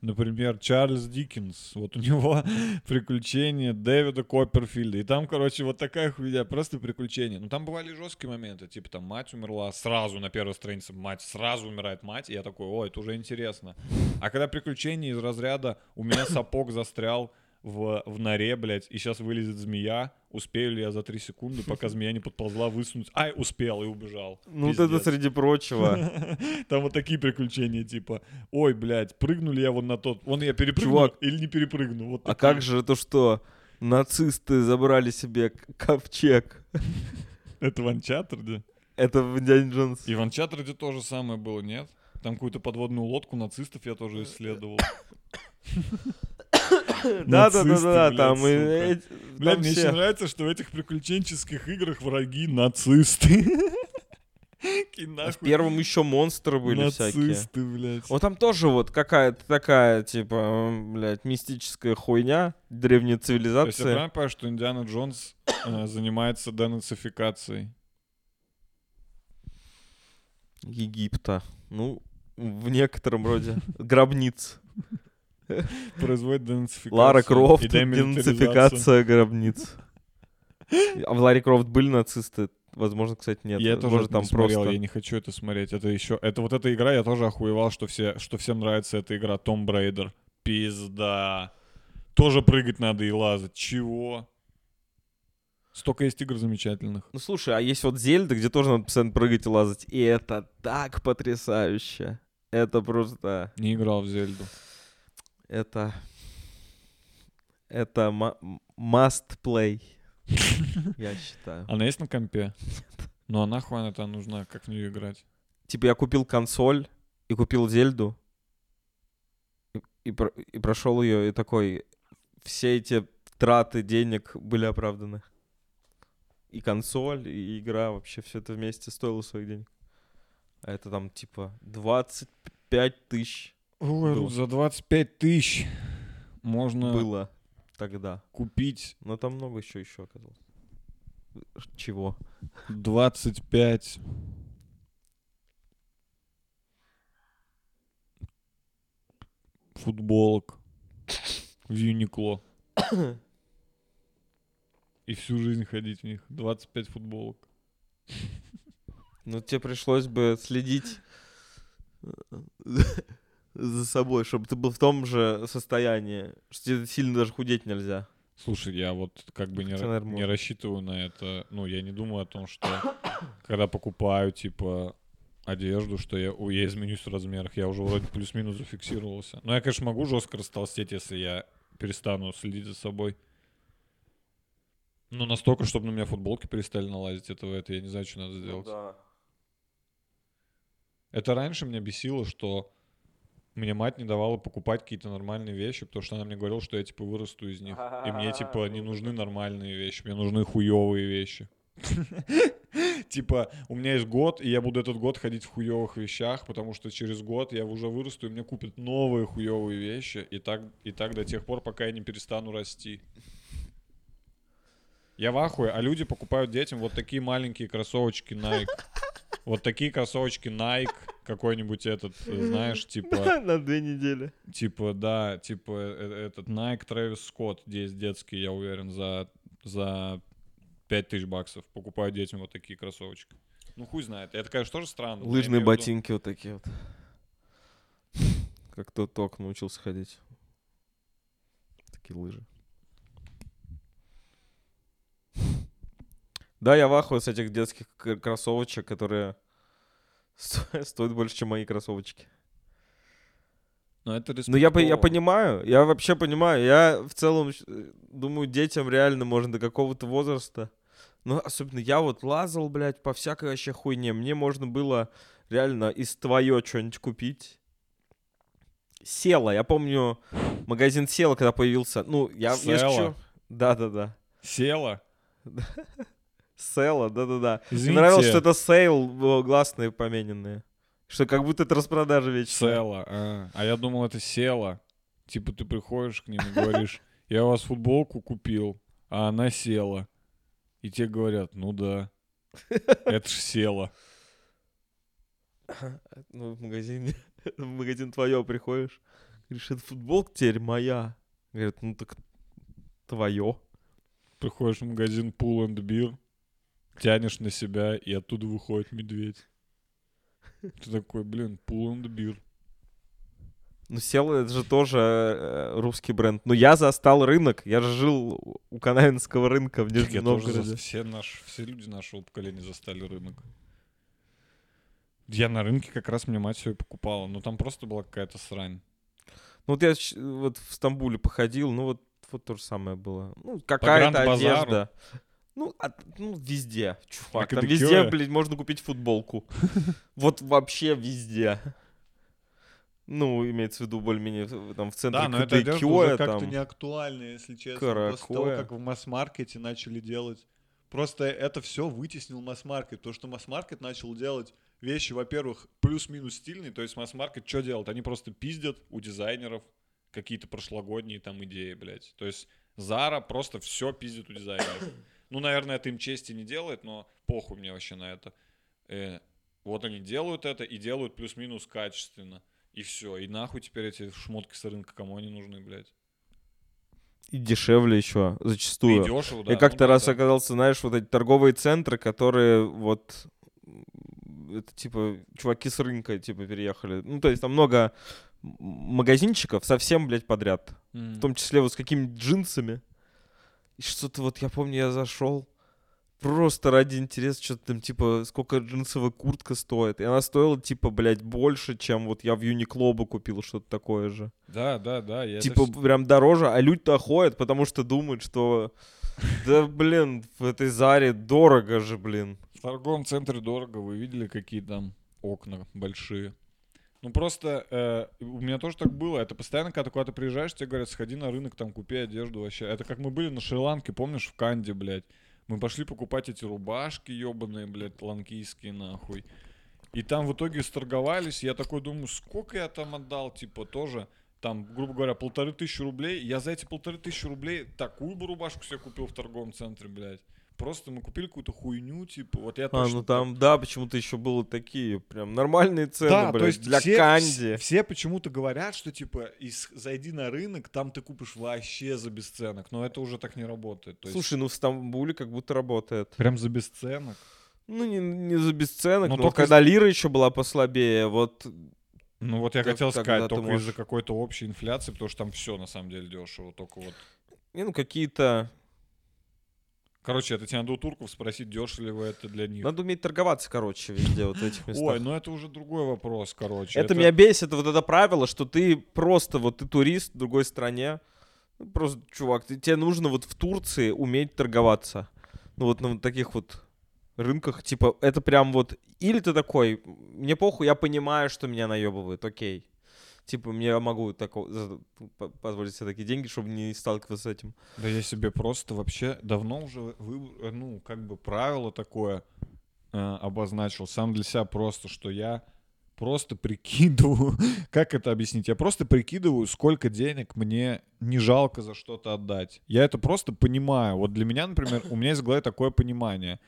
например, Чарльз Диккенс. Вот у него приключения Дэвида Копперфильда. И там, короче, вот такая хуйня, просто приключения. Ну, там бывали жесткие моменты, типа там мать умерла, сразу на первой странице мать, сразу умирает мать, и я такой, ой, это уже интересно. А когда приключения из разряда «у меня сапог застрял в, в норе, блядь, и сейчас вылезет змея, успею ли я за три секунды, пока змея не подползла, высунуть? Ай, успел и убежал. Ну, вот это среди прочего. Там вот такие приключения, типа, ой, блядь, прыгнули я вот на тот, вон я перепрыгну Чувак, или не перепрыгну. Вот А как же это что? Нацисты забрали себе ковчег. Это в Анчаттерде? Это в Индиане Джонс. И в Анчаттерде то же самое было, нет? Там какую-то подводную лодку нацистов я тоже исследовал. И блядь, эти- Блядь, там мне все. еще нравится, что в этих приключенческих играх враги нацисты. Какие В первом еще монстры были всякие. нацисты, блядь. Вот там тоже вот какая-то такая, типа, блядь, мистическая хуйня древней То есть я правильно понимаю, что Индиана Джонс э, занимается денацификацией? Египта. Ну, в некотором роде. Гробниц. Производит денацификацию. Лара Крофт, денацификация гробниц. А в Ларе Крофт были нацисты? Возможно, кстати, нет. Я тоже Может, там не смотрел, просто... я не хочу это смотреть. Это еще, это вот эта игра, я тоже охуевал, что все, что всем нравится эта игра Том Брейдер. Пизда. Тоже прыгать надо и лазать. Чего? Столько есть игр замечательных. Ну, слушай, а есть вот Зельда, где тоже надо постоянно прыгать и лазать. И это так потрясающе. Это просто... Не играл в Зельду. Это... Это must play, я считаю. Она есть на компе? Ну а нахуй она там нужна, как в нее играть? Типа я купил консоль и купил Зельду, и, про- и прошел ее, и такой, все эти траты денег были оправданы. И консоль, и игра, вообще все это вместе стоило своих денег. А это там типа 25 тысяч Ой, Было. за 25 тысяч можно было тогда. купить Но там много еще еще оказалось. Чего? 25 футболок в Юникло. И всю жизнь ходить в них. 25 футболок. Ну, тебе пришлось бы следить э, за собой, чтобы ты был в том же состоянии, что тебе сильно даже худеть нельзя. Слушай, я вот как бы не, ра- не рассчитываю на это. Ну, я не думаю о том, что когда покупаю, типа, одежду, что я, ой, я изменюсь в размерах. Я уже вроде плюс-минус зафиксировался. Но я, конечно, могу жестко растолстеть, если я перестану следить за собой. Ну, настолько, чтобы на меня футболки перестали налазить. Этого это я не знаю, что надо сделать. Это раньше меня бесило, что мне мать не давала покупать какие-то нормальные вещи, потому что она мне говорила, что я типа вырасту из них. И мне типа не нужны нормальные вещи, мне нужны хуевые вещи. Типа, у меня есть год, и я буду этот год ходить в хуевых вещах, потому что через год я уже вырасту, и мне купят новые хуевые вещи, и так, и так до тех пор, пока я не перестану расти. Я в ахуе, а люди покупают детям вот такие маленькие кроссовочки Nike. Вот такие кроссовочки Nike, какой-нибудь этот, э, знаешь, типа... На две недели. Типа, да, типа э, этот Nike Travis Scott здесь детский, я уверен, за, за 5000 баксов. Покупаю детям вот такие кроссовочки. Ну, хуй знает. Это, конечно, тоже странно. Лыжные ботинки вот такие вот. Как тот ток научился ходить. Такие лыжи. Да, я в ахуе с этих детских кроссовочек, которые сто- стоят больше, чем мои кроссовочки. Но это Ну, я, я понимаю, я вообще понимаю. Я в целом думаю, детям реально можно до какого-то возраста. Ну, особенно я вот лазал, блядь, по всякой вообще хуйне. Мне можно было реально из твое что-нибудь купить. Села, я помню, магазин Села, когда появился. Ну, я, Села? Да-да-да. Села? Села, да-да-да. Мне нравилось, что это sale, было гласные помененные. Что как будто это распродажа вечная. Села. А, А я думал, это села. Типа ты приходишь к ним и говоришь, я у вас футболку купил, а она села. И те говорят, ну да, это ж села. Ну, в магазине, в магазин твое приходишь, говоришь, это футболка теперь моя. Говорят, ну так твое. Приходишь в магазин Pull and Beer, тянешь на себя, и оттуда выходит медведь. Ты такой, блин, Pull and Beer. Ну, сел, это же тоже э, русский бренд. Ну, я застал рынок, я же жил у- Канавинского рынка в Нижнем я тоже Новгороде. за- все, наш, все люди нашего поколения застали рынок. Я на рынке как раз мне мать все и покупала. Но там просто была какая-то срань. Ну, вот я вот в Стамбуле походил, ну, вот, вот то же самое было. Ну, какая-то одежда. Ну, от- ну, везде, чувак. На Там везде, блядь, можно купить футболку. Вот вообще везде. Ну, имеется в виду более-менее там в центре Да, но одежда уже как-то не актуальна, если честно. После того, как в масс-маркете начали делать... Просто это все вытеснил масс-маркет, потому что масс-маркет начал делать вещи, во-первых, плюс-минус стильные, то есть масс-маркет что делает? Они просто пиздят у дизайнеров какие-то прошлогодние там идеи, блядь. То есть Зара просто все пиздит у дизайнеров. Ну, наверное, это им чести не делает, но похуй мне вообще на это. Э, вот они делают это и делают плюс-минус качественно. И все. И нахуй теперь эти шмотки с рынка, кому они нужны, блядь? И дешевле еще, И зачастую. дешево, да. Я как-то ну раз да. оказался, знаешь, вот эти торговые центры, которые вот это типа чуваки с рынка типа переехали. Ну, то есть там много магазинчиков совсем, блядь, подряд. М. В том числе вот с какими-то джинсами. И что-то вот, я помню, я зашел просто ради интереса, что-то там, типа, сколько джинсовая куртка стоит. И она стоила, типа, блядь, больше, чем вот я в Юникло бы купил что-то такое же. Да, да, да. я это типа, вс- прям дороже, а люди-то ходят, потому что думают, что... Да, блин, в этой Заре дорого же, блин. В торговом центре дорого. Вы видели, какие там окна большие? Ну просто э, у меня тоже так было. Это постоянно, когда ты куда-то приезжаешь, тебе говорят, сходи на рынок, там купи одежду вообще. Это как мы были на Шри-Ланке, помнишь, в Канде, блядь. Мы пошли покупать эти рубашки ебаные, блядь, ланкийские, нахуй. И там в итоге сторговались. Я такой думаю, сколько я там отдал, типа, тоже там, грубо говоря, полторы тысячи рублей. Я за эти полторы тысячи рублей такую бы рубашку себе купил в торговом центре, блядь. Просто мы купили какую-то хуйню, типа, вот я А, точно... ну там, да, почему-то еще было такие прям нормальные цены, Да, блядь, то есть для все, канди. вс- Все почему-то говорят, что типа из, зайди на рынок, там ты купишь вообще за бесценок. Но это уже так не работает. То есть Слушай, ну в Стамбуле как будто работает. прям за бесценок. Ну, не, не за бесценок, Ну, но, только когда лира еще была послабее, вот... Ну вот я Так- хотел сказать, только можешь- из-за какой-то общей инфляции, потому что там все на самом деле дешево. Только вот. Не, ну, какие-то... Короче, это тебе надо у турков спросить, дешево ли вы это для них. Надо уметь торговаться, короче, везде, вот в этих местах. Ой, ну это уже другой вопрос, короче. это, меня бесит, вот это правило, что ты просто, вот ты турист в другой стране, ну, просто, чувак, ты- тебе нужно вот в Турции уметь торговаться. Ну, вот на вот таких вот рынках, типа, это прям вот... Или ты такой, мне похуй, я понимаю, что меня наебывают, окей. Типа, мне могу по- позволить себе такие деньги, чтобы не сталкиваться с этим. Да я себе просто вообще давно уже, вы- ну, как бы правило такое э, обозначил сам для себя просто, что я просто прикидываю, как это объяснить? Я просто прикидываю, сколько денег мне не жалко за что-то отдать. Я это просто понимаю. Вот для меня, например, у меня есть в голове такое понимание.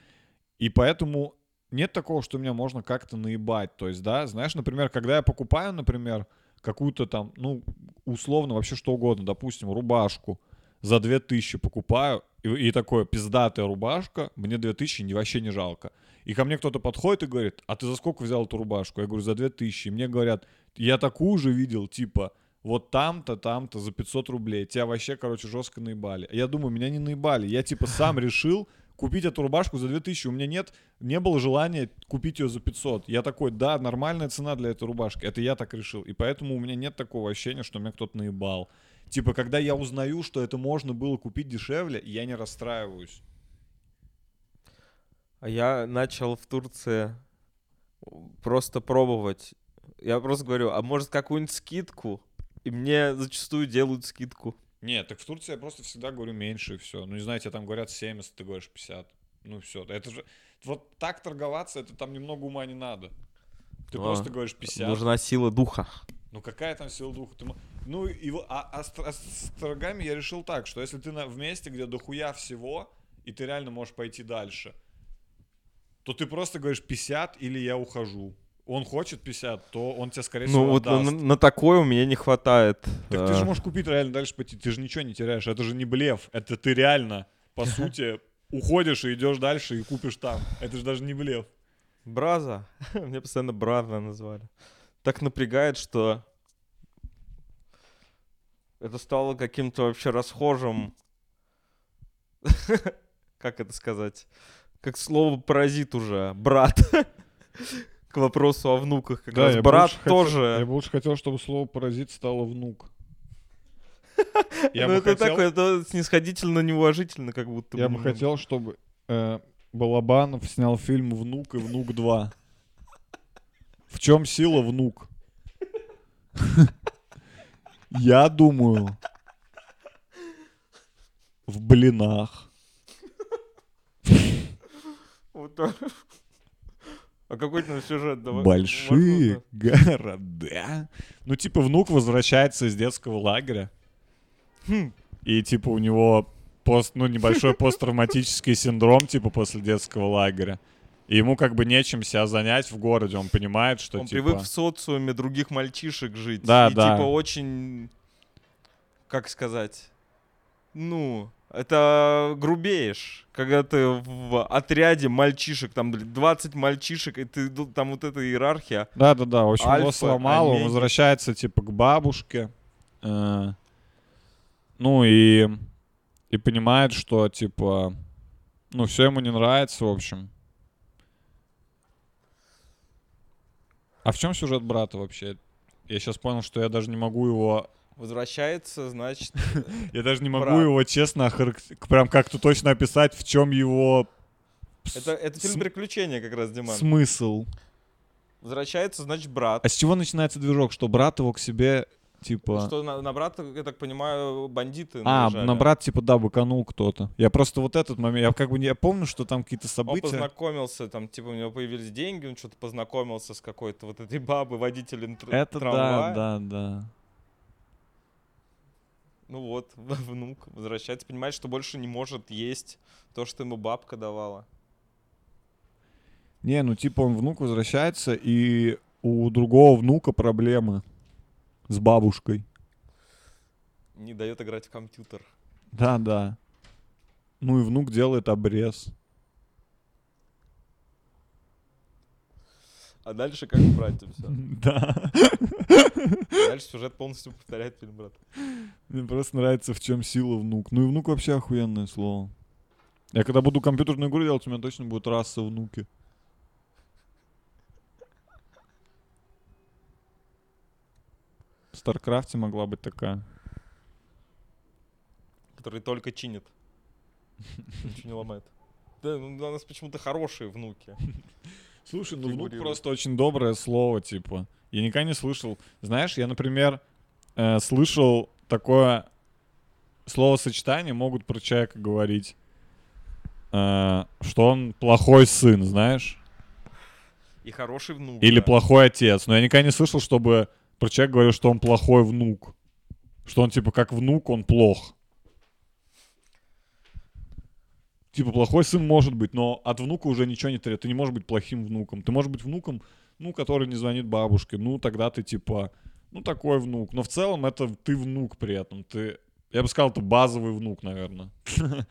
И поэтому нет такого, что меня можно как-то наебать. То есть, да, знаешь, например, когда я покупаю, например, какую-то там, ну, условно, вообще что угодно, допустим, рубашку, за 2000 покупаю, и, и такое, пиздатая рубашка, мне 2000 не, вообще не жалко. И ко мне кто-то подходит и говорит, а ты за сколько взял эту рубашку? Я говорю, за 2000. И мне говорят, я такую же видел, типа, вот там-то, там-то за 500 рублей. Тебя вообще, короче, жестко наебали. Я думаю, меня не наебали. Я, типа, сам решил купить эту рубашку за 2000. У меня нет, не было желания купить ее за 500. Я такой, да, нормальная цена для этой рубашки. Это я так решил. И поэтому у меня нет такого ощущения, что меня кто-то наебал. Типа, когда я узнаю, что это можно было купить дешевле, я не расстраиваюсь. А я начал в Турции просто пробовать. Я просто говорю, а может какую-нибудь скидку? И мне зачастую делают скидку. Нет, так в Турции я просто всегда говорю меньше и все. Ну, не знаю, тебе там говорят 70, ты говоришь 50. Ну, все. Это же... Вот так торговаться, это там немного ума не надо. Ты А, просто говоришь 50. Нужна сила духа. Ну, какая там сила духа? Ты Ну, и, а, а с, а с торгами я решил так, что если ты на, в месте, где дохуя всего, и ты реально можешь пойти дальше, то ты просто говоришь 50 или я ухожу. Он хочет 50, то он тебе, скорее всего, Ну вот на, отдаст. на такое у меня не хватает. Так ты же э, можешь купить реально дальше пойти, ты же ничего не теряешь, это же не блеф, это ты реально, по сути, уходишь и идешь дальше и купишь там. Это же даже не блеф. Браза. Меня постоянно Браза назвали. Так напрягает, что это стало каким-то вообще расхожим. Как это сказать? Как слово паразит уже. Брат. К вопросу о внуках. Как раз брат тоже. бы лучше хотел, чтобы слово паразит стало внук. Я ну, это хотел- такое, это снисходительно, неуважительно, как будто Я бы. бы ну. хотел, чтобы э, Балабанов снял фильм «Внук» и «Внук 2». В чем сила внук? Я думаю, в блинах. Вот так. А какой там сюжет? Давай. Большие Можно города. Ну, типа, внук возвращается из детского лагеря. Хм. И, типа, у него пост, ну, небольшой посттравматический синдром, типа, после детского лагеря. И ему как бы нечем себя занять в городе. Он понимает, что, Он типа... привык в социуме других мальчишек жить. Да, и да. типа очень, как сказать, ну, это грубеешь, когда ты в отряде мальчишек, там блин, 20 мальчишек, и ты ду- там вот эта иерархия. Да-да-да, в общем, его Альфа, сломало, он возвращается, типа, к бабушке. э, ну и... И понимает, что, типа... Ну, все ему не нравится, в общем. А в чем сюжет брата вообще? Я сейчас понял, что я даже не могу его... Возвращается, значит, Я даже не могу его честно прям как-то точно описать, в чем его это, это фильм приключения как раз, Диман. смысл. Возвращается, значит, брат. А с чего начинается движок? Что брат его к себе, типа... Что на, на брата, я так понимаю, бандиты А, наезжали. на брат, типа, да, быканул кто-то. Я просто вот этот момент, я как бы не я помню, что там какие-то Он события. познакомился, там, типа, у него появились деньги, он что-то познакомился с какой-то вот этой бабой, водителем тр- Это трамвая. да, да, да. Ну вот, внук возвращается, понимает, что больше не может есть то, что ему бабка давала. Не, ну типа он внук возвращается, и у другого внука проблемы с бабушкой. Не дает играть в компьютер. Да, да. Ну и внук делает обрез. А дальше как в брате все. Да. Дальше сюжет полностью повторяет фильм брат. Мне просто нравится, в чем сила внук. Ну и внук вообще охуенное слово. Я когда буду компьютерную игру делать, у меня точно будет раса внуки. В StarCraft е могла быть такая. Который только чинит. Ничего не ломает. Да, ну, у нас почему-то хорошие внуки. Слушай, ну внук просто очень доброе слово, типа. Я никогда не слышал. Знаешь, я, например, э, слышал такое словосочетание, могут про человека говорить, э, что он плохой сын, знаешь? И хороший внук. Или да. плохой отец. Но я никогда не слышал, чтобы про человека говорил, что он плохой внук. Что он, типа, как внук, он плох. Типа, плохой сын может быть, но от внука уже ничего не требует. Ты не можешь быть плохим внуком. Ты можешь быть внуком, ну, который не звонит бабушке. Ну, тогда ты, типа, ну, такой внук. Но в целом это ты внук при этом. Ты, я бы сказал, это базовый внук, наверное.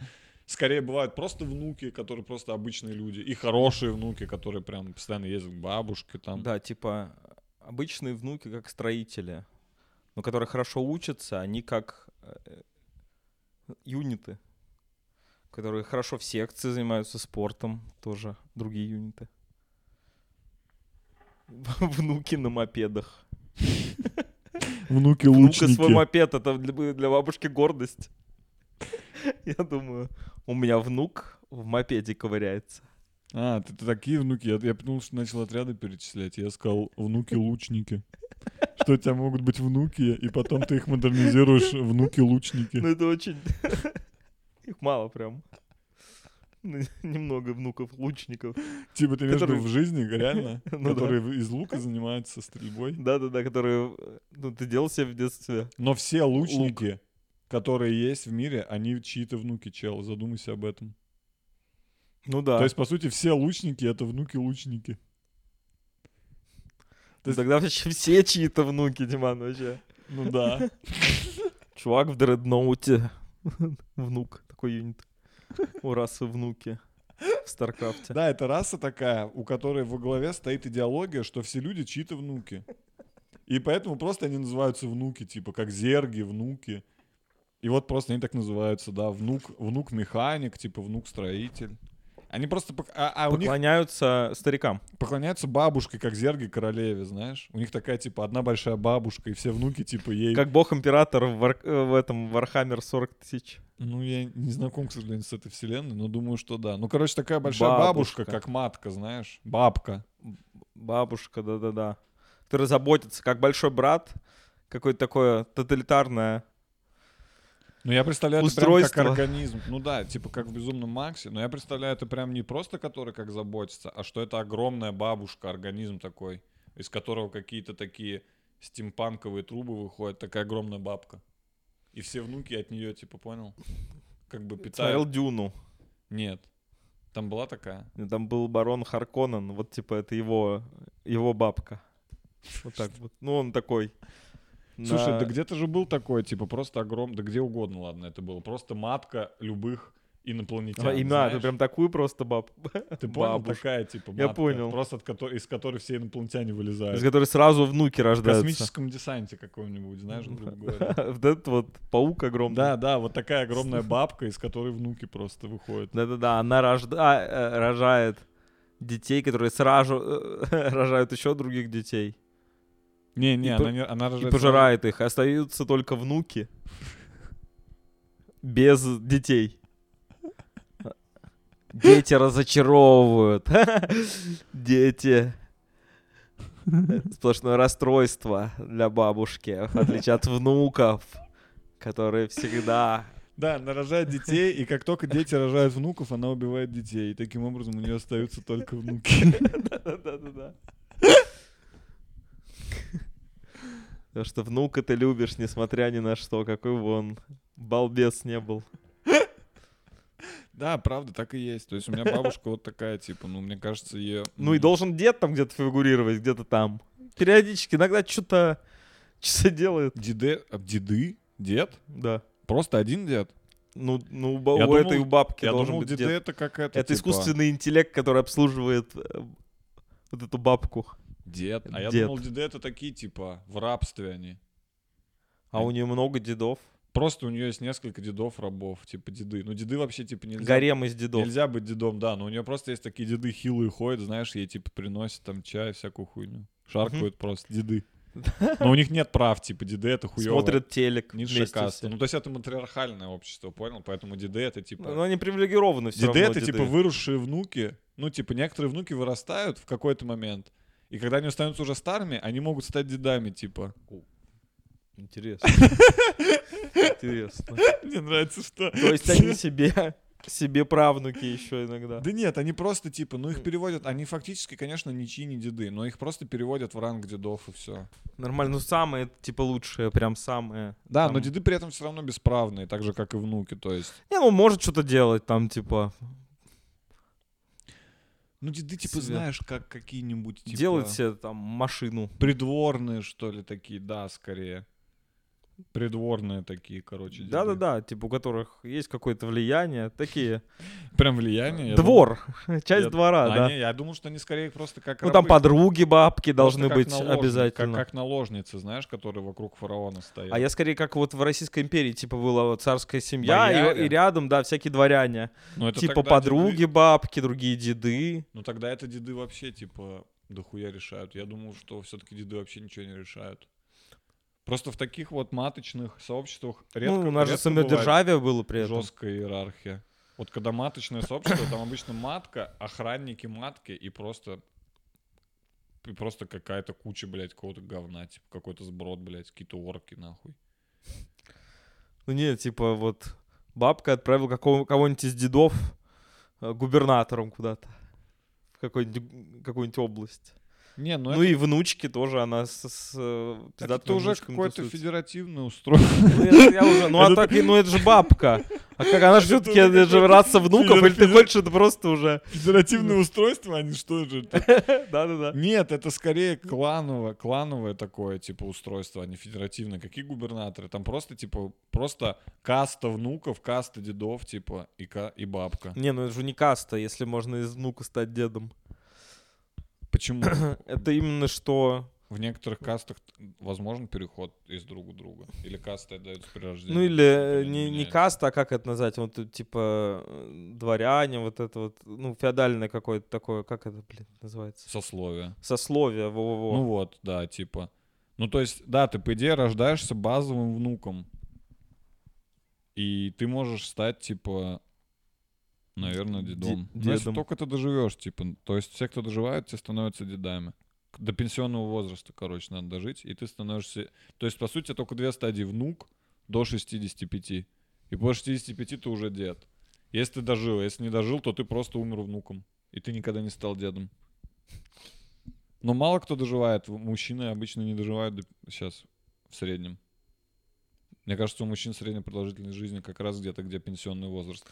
Скорее бывают просто внуки, которые просто обычные люди. И хорошие внуки, которые прям постоянно ездят к бабушке там. Да, типа обычные внуки как строители, но которые хорошо учатся, они как э, юниты, которые хорошо в секции занимаются спортом, тоже другие юниты. Внуки на мопедах. Внуки Внука лучники. свой мопед, это для, для бабушки гордость. Я думаю, у меня внук в мопеде ковыряется. А, ты, ты такие внуки. Я, я потому что начал отряды перечислять. Я сказал, внуки-лучники. Что у тебя могут быть внуки, и потом ты их модернизируешь внуки-лучники. Ну это очень... Их мало прям. Немного внуков лучников. Типа ты имеешь в виду которые- в жизни, реально? Ну. Которые из лука занимаются стрельбой. Да-да-да, которые... Ну, ты делал себе в детстве. Но все лучники, которые есть в мире, они чьи-то внуки, чел. Задумайся об этом. Ну да. То есть, по сути, все лучники — это внуки-лучники. Ну, тогда вообще все чьи-то внуки, Диман, вообще. Ну да. Чувак в дредноуте. Внук, юнит. У расы внуки в StarCraft е. Да, это раса такая, у которой во главе стоит идеология, что все люди чьи-то внуки. И поэтому просто они называются внуки, типа как зерги, внуки. И вот просто они так называются, да, внук, внук механик, типа внук строитель. Они просто пок- а, а у них Поклоняются старикам. поклоняются бабушке, как зерги королеве, знаешь. У них такая типа одна большая бабушка, и все внуки типа ей. Как бог-император в, Вар- э, в этом Warhammer 40 тысяч. Ну я не знаком, к сожалению, с этой вселенной, но думаю, что да. Ну короче такая большая бабушка, Бабушка. как матка, знаешь, бабка. Бабушка, да-да-да. Который заботится, как большой брат. Какое-то такое тоталитарное. Ну, я представляю это прям как Устройство. организм. Ну да, типа как в «Безумном Максе». Но я представляю это прям не просто который как заботится, а что это огромная бабушка, организм такой, из которого какие-то такие стимпанковые трубы выходят, такая огромная бабка. И все внуки от нее, типа, понял? Как бы Смотрел питают. Дюну. Нет. Там была такая? Там был барон Харконнен. Вот типа это его, его бабка. Вот так вот. Ну он такой. Слушай, на- да где-то же был такой, типа, просто огром... Да где угодно, ладно, это было. Просто матка любых инопланетян. А, именно, знаешь? ты прям такую просто баб... Ты понял, бабушку, такая, типа, Я матка, понял. Просто от которой, из которой все инопланетяне вылезают. из которой сразу внуки В рождаются. космическом десанте каком-нибудь, знаешь, грубо говоря. Вот этот вот паук огромный. Да, да, вот такая огромная бабка, из которой внуки просто выходят. Да-да-да, она рожда... э, рожает детей, которые сразу э, рожают еще других детей. Не, не, И она, по- не, она И рожает пожирает их. Остаются только внуки. Без детей. Дети разочаровывают. Дети. Сплошное расстройство для бабушки, в отличие от внуков, которые всегда... Да, она рожает детей, и как только дети рожают внуков, она убивает детей. И таким образом у нее остаются только внуки. Да-да-да. Потому что внука ты любишь, несмотря ни на что, какой вон балбес не был. Да, правда, так и есть. То есть у меня бабушка вот такая, типа, ну, мне кажется, ее... Ну и должен дед там где-то фигурировать, где-то там. Периодически, иногда что-то что делает. Деды... а, Деды? Дед? Да. Просто один дед? Ну, ну у, Я у думал- этой у бабки Я должен думал, быть деды дед. это как это, Это типа, искусственный интеллект, который обслуживает э, вот эту бабку. Дед. А я Дед. думал, деды это такие, типа, в рабстве они. А у нее много дедов. Просто у нее есть несколько дедов рабов, типа деды. Ну, деды вообще, типа, нельзя... Гарем из дедов. Нельзя быть дедом, да, но у нее просто есть такие деды хилые ходят, знаешь, ей типа приносят там чай, всякую хуйню. Шаркают просто деды. Но у них нет прав, типа деды это хуёво. Смотрят телек каста. все. Ну, то есть это матриархальное общество, понял? Поэтому деды это типа... Но они привилегированы все деды это типа выросшие внуки. Ну, типа, некоторые внуки вырастают в какой-то момент. И когда они становятся уже старыми, они могут стать дедами, типа. Интересно. Интересно. Мне нравится, что... То есть они себе, себе правнуки еще иногда. Да нет, они просто типа, ну их переводят, они фактически, конечно, ничьи не деды, но их просто переводят в ранг дедов и все. Нормально. Ну, самые, типа, лучшие, прям самые. Да, Там- но деды при этом все равно бесправные, так же, как и внуки, то есть. Не, ну, может что-то делать там, типа, Ну, деды, типа, Себе. знаешь, как какие-нибудь, типа... делать себе там машину. Придворные, что ли, такие, да, скорее. Придворные такие, короче. Да-да-да, типа, у которых есть какое-то влияние. Такие. Прям влияние. Двор. Часть Я- двора, да. Я думал, что они скорее просто как Ну, там подруги, бабки должны быть наложницы, обязательно. Как, как наложницы, знаешь, которые вокруг фараона стоят. А я скорее как вот в Российской империи, типа, была вот царская семья, и, и рядом, да, всякие дворяне. Ну, это типа подруги, деды- бабки, другие деды. Ну тогда это деды вообще, типа, дохуя решают. Я думал, что все-таки деды вообще ничего не решают. Просто в таких вот маточных сообществах редко, ну, у нас же самодержавие было при этом. жесткая иерархия. Вот когда маточное сообщество, там обычно матка, охранники матки и просто и просто какая-то куча, блядь, какого-то говна, типа какой-то сброд, блядь, какие-то орки, нахуй. Ну нет, типа вот бабка отправила какого- кого-нибудь из дедов э, губернатором куда-то. В какой-нибудь, какую-нибудь область. Не, ну, Ну, это, и внучки тоже, она с, с так это уже какое-то тусуется. федеративное устройство. Ну, ну, а так, ну это же бабка. А как она же все-таки это же раса внуков, или ты хочешь это просто уже... Федеративное устройство, они что же? Да-да-да. Нет, это скорее клановое, клановое такое, типа, устройство, а не федеративное. Какие губернаторы? Там просто, типа, просто каста внуков, каста дедов, типа, и бабка. Не, ну это же не каста, если можно из внука стать дедом. Почему? Это именно что... В некоторых кастах возможен переход из друг в друга. Или касты отдаются при рождении. Ну или э, не, не каста, а как это назвать? Вот тут, типа э, дворяне, вот это вот, ну, феодальное какое-то такое, как это, блин, называется? Сословие. Сословие, во-во-во. Ну вот, да, типа. Ну то есть, да, ты по идее рождаешься базовым внуком. И ты можешь стать, типа, наверное, Де- дедом. Ну, если дедом. только ты доживешь, типа. То есть все, кто доживают, те становятся дедами. До пенсионного возраста, короче, надо дожить, и ты становишься... То есть, по сути, только две стадии. Внук до 65. И после 65 ты уже дед. Если ты дожил, если не дожил, то ты просто умер внуком. И ты никогда не стал дедом. Но мало кто доживает. Мужчины обычно не доживают сейчас в среднем. Мне кажется, у мужчин средняя продолжительность жизни как раз где-то, где пенсионный возраст.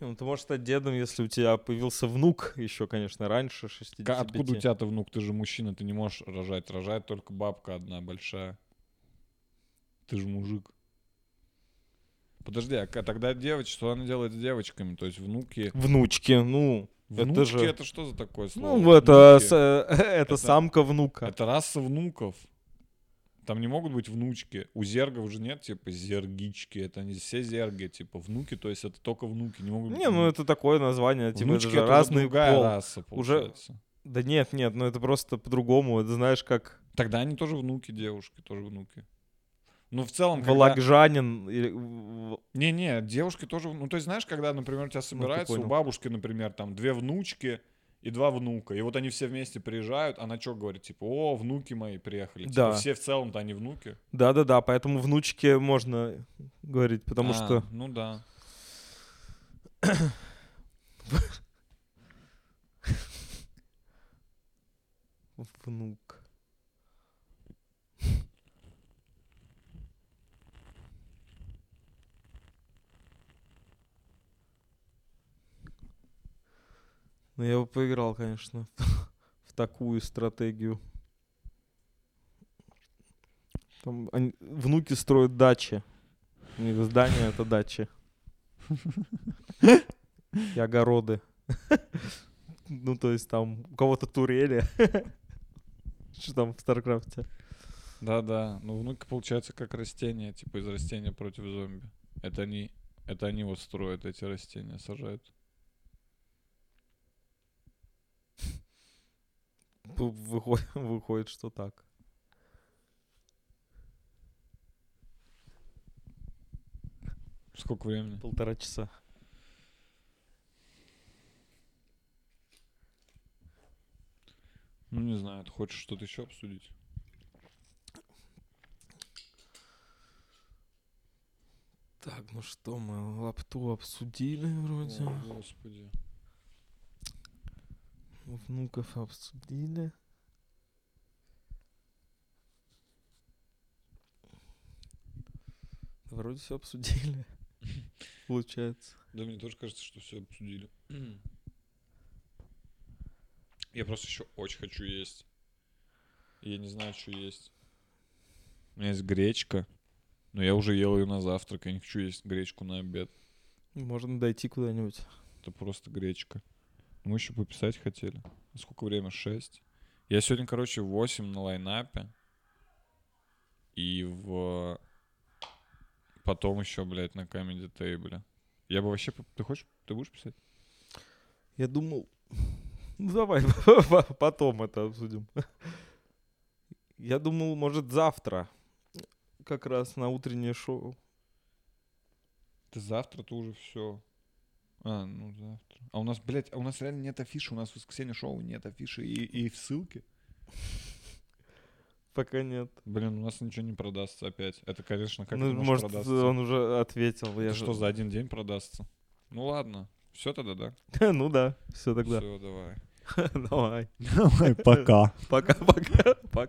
Ну, ты можешь стать дедом, если у тебя появился внук еще, конечно, раньше 65. Ка- Откуда у тебя-то внук? Ты же мужчина, ты не можешь рожать. Рожает только бабка одна большая. Ты же мужик. Подожди, а тогда девочка, что она делает с девочками? То есть внуки... Внучки, ну, Внучки это же... это что за такое слово? Ну, это, с- э, это, Это- самка внука. Это раса внуков. Там не могут быть внучки. У зергов же нет, типа, зергички. Это не все зерги, типа, внуки, то есть это только внуки. Не могут быть Не, ну это такое название, типа, Внучки это же это уже разный другая пол. раса, Уже- получается. Да нет, нет, ну это просто по-другому. Это знаешь, как Тогда они тоже внуки девушки, тоже внуки. Ну, в целом, когда... Вологжанин. или Не-не, девушки тоже... Ну, то есть, знаешь, когда, например, у тебя собирается понял. у бабушки, например, там две внучки и два внука. И вот они все вместе приезжают, она что говорит? Типа, о, внуки мои приехали. Типа, Да. все в целом-то они внуки. Да-да-да, поэтому внучке можно говорить, потому А, что... Ну да. Внук. Ну, я бы поиграл, конечно, в такую стратегию. Там они- внуки строят дачи. У них здание — это дачи. И огороды. Ну, то есть там у кого-то турели. Что там в StarCraft е? Да-да. Ну, внуки, получается, как растения, типа из растения против зомби. Это они, это они вот строят эти растения, сажают. Выходит, выходит, что так. Сколько времени? Полтора часа. Ну, не знаю, ты хочешь что-то еще обсудить? Так, ну что, мы лапту обсудили вроде. О, господи. Внуков обсудили. Вроде все обсудили. Получается. Да мне тоже кажется, что все обсудили. Я просто еще очень хочу есть. Я не знаю, что есть. У меня есть гречка. Но я уже ел ее на завтрак. Я не хочу есть гречку на обед. Можно дойти куда-нибудь. Это просто гречка. Мы еще пописать хотели. Сколько время? 6. Я сегодня, короче, в 8 на лайнапе. И в... Потом еще, блядь, на Comedy Table. Я бы вообще... Ты хочешь? Ты будешь писать? Я думал... Ну давай, потом это обсудим. Я думал, может, завтра. Как раз на утреннее шоу. Ты завтра, ты уже все. А, ну завтра. А у нас, блядь, а у нас реально нет афиши. У нас в воскресенье шоу нет афиши и, и в ссылке. Пока нет. Блин, у нас ничего не продастся опять. Это, конечно, как Ну, может продастся? он уже ответил. Я же- что, за один день продастся? Ну ладно. Все тогда, да? Ну да, все тогда. Все, давай. Давай. Давай, пока. Пока-пока. Пока.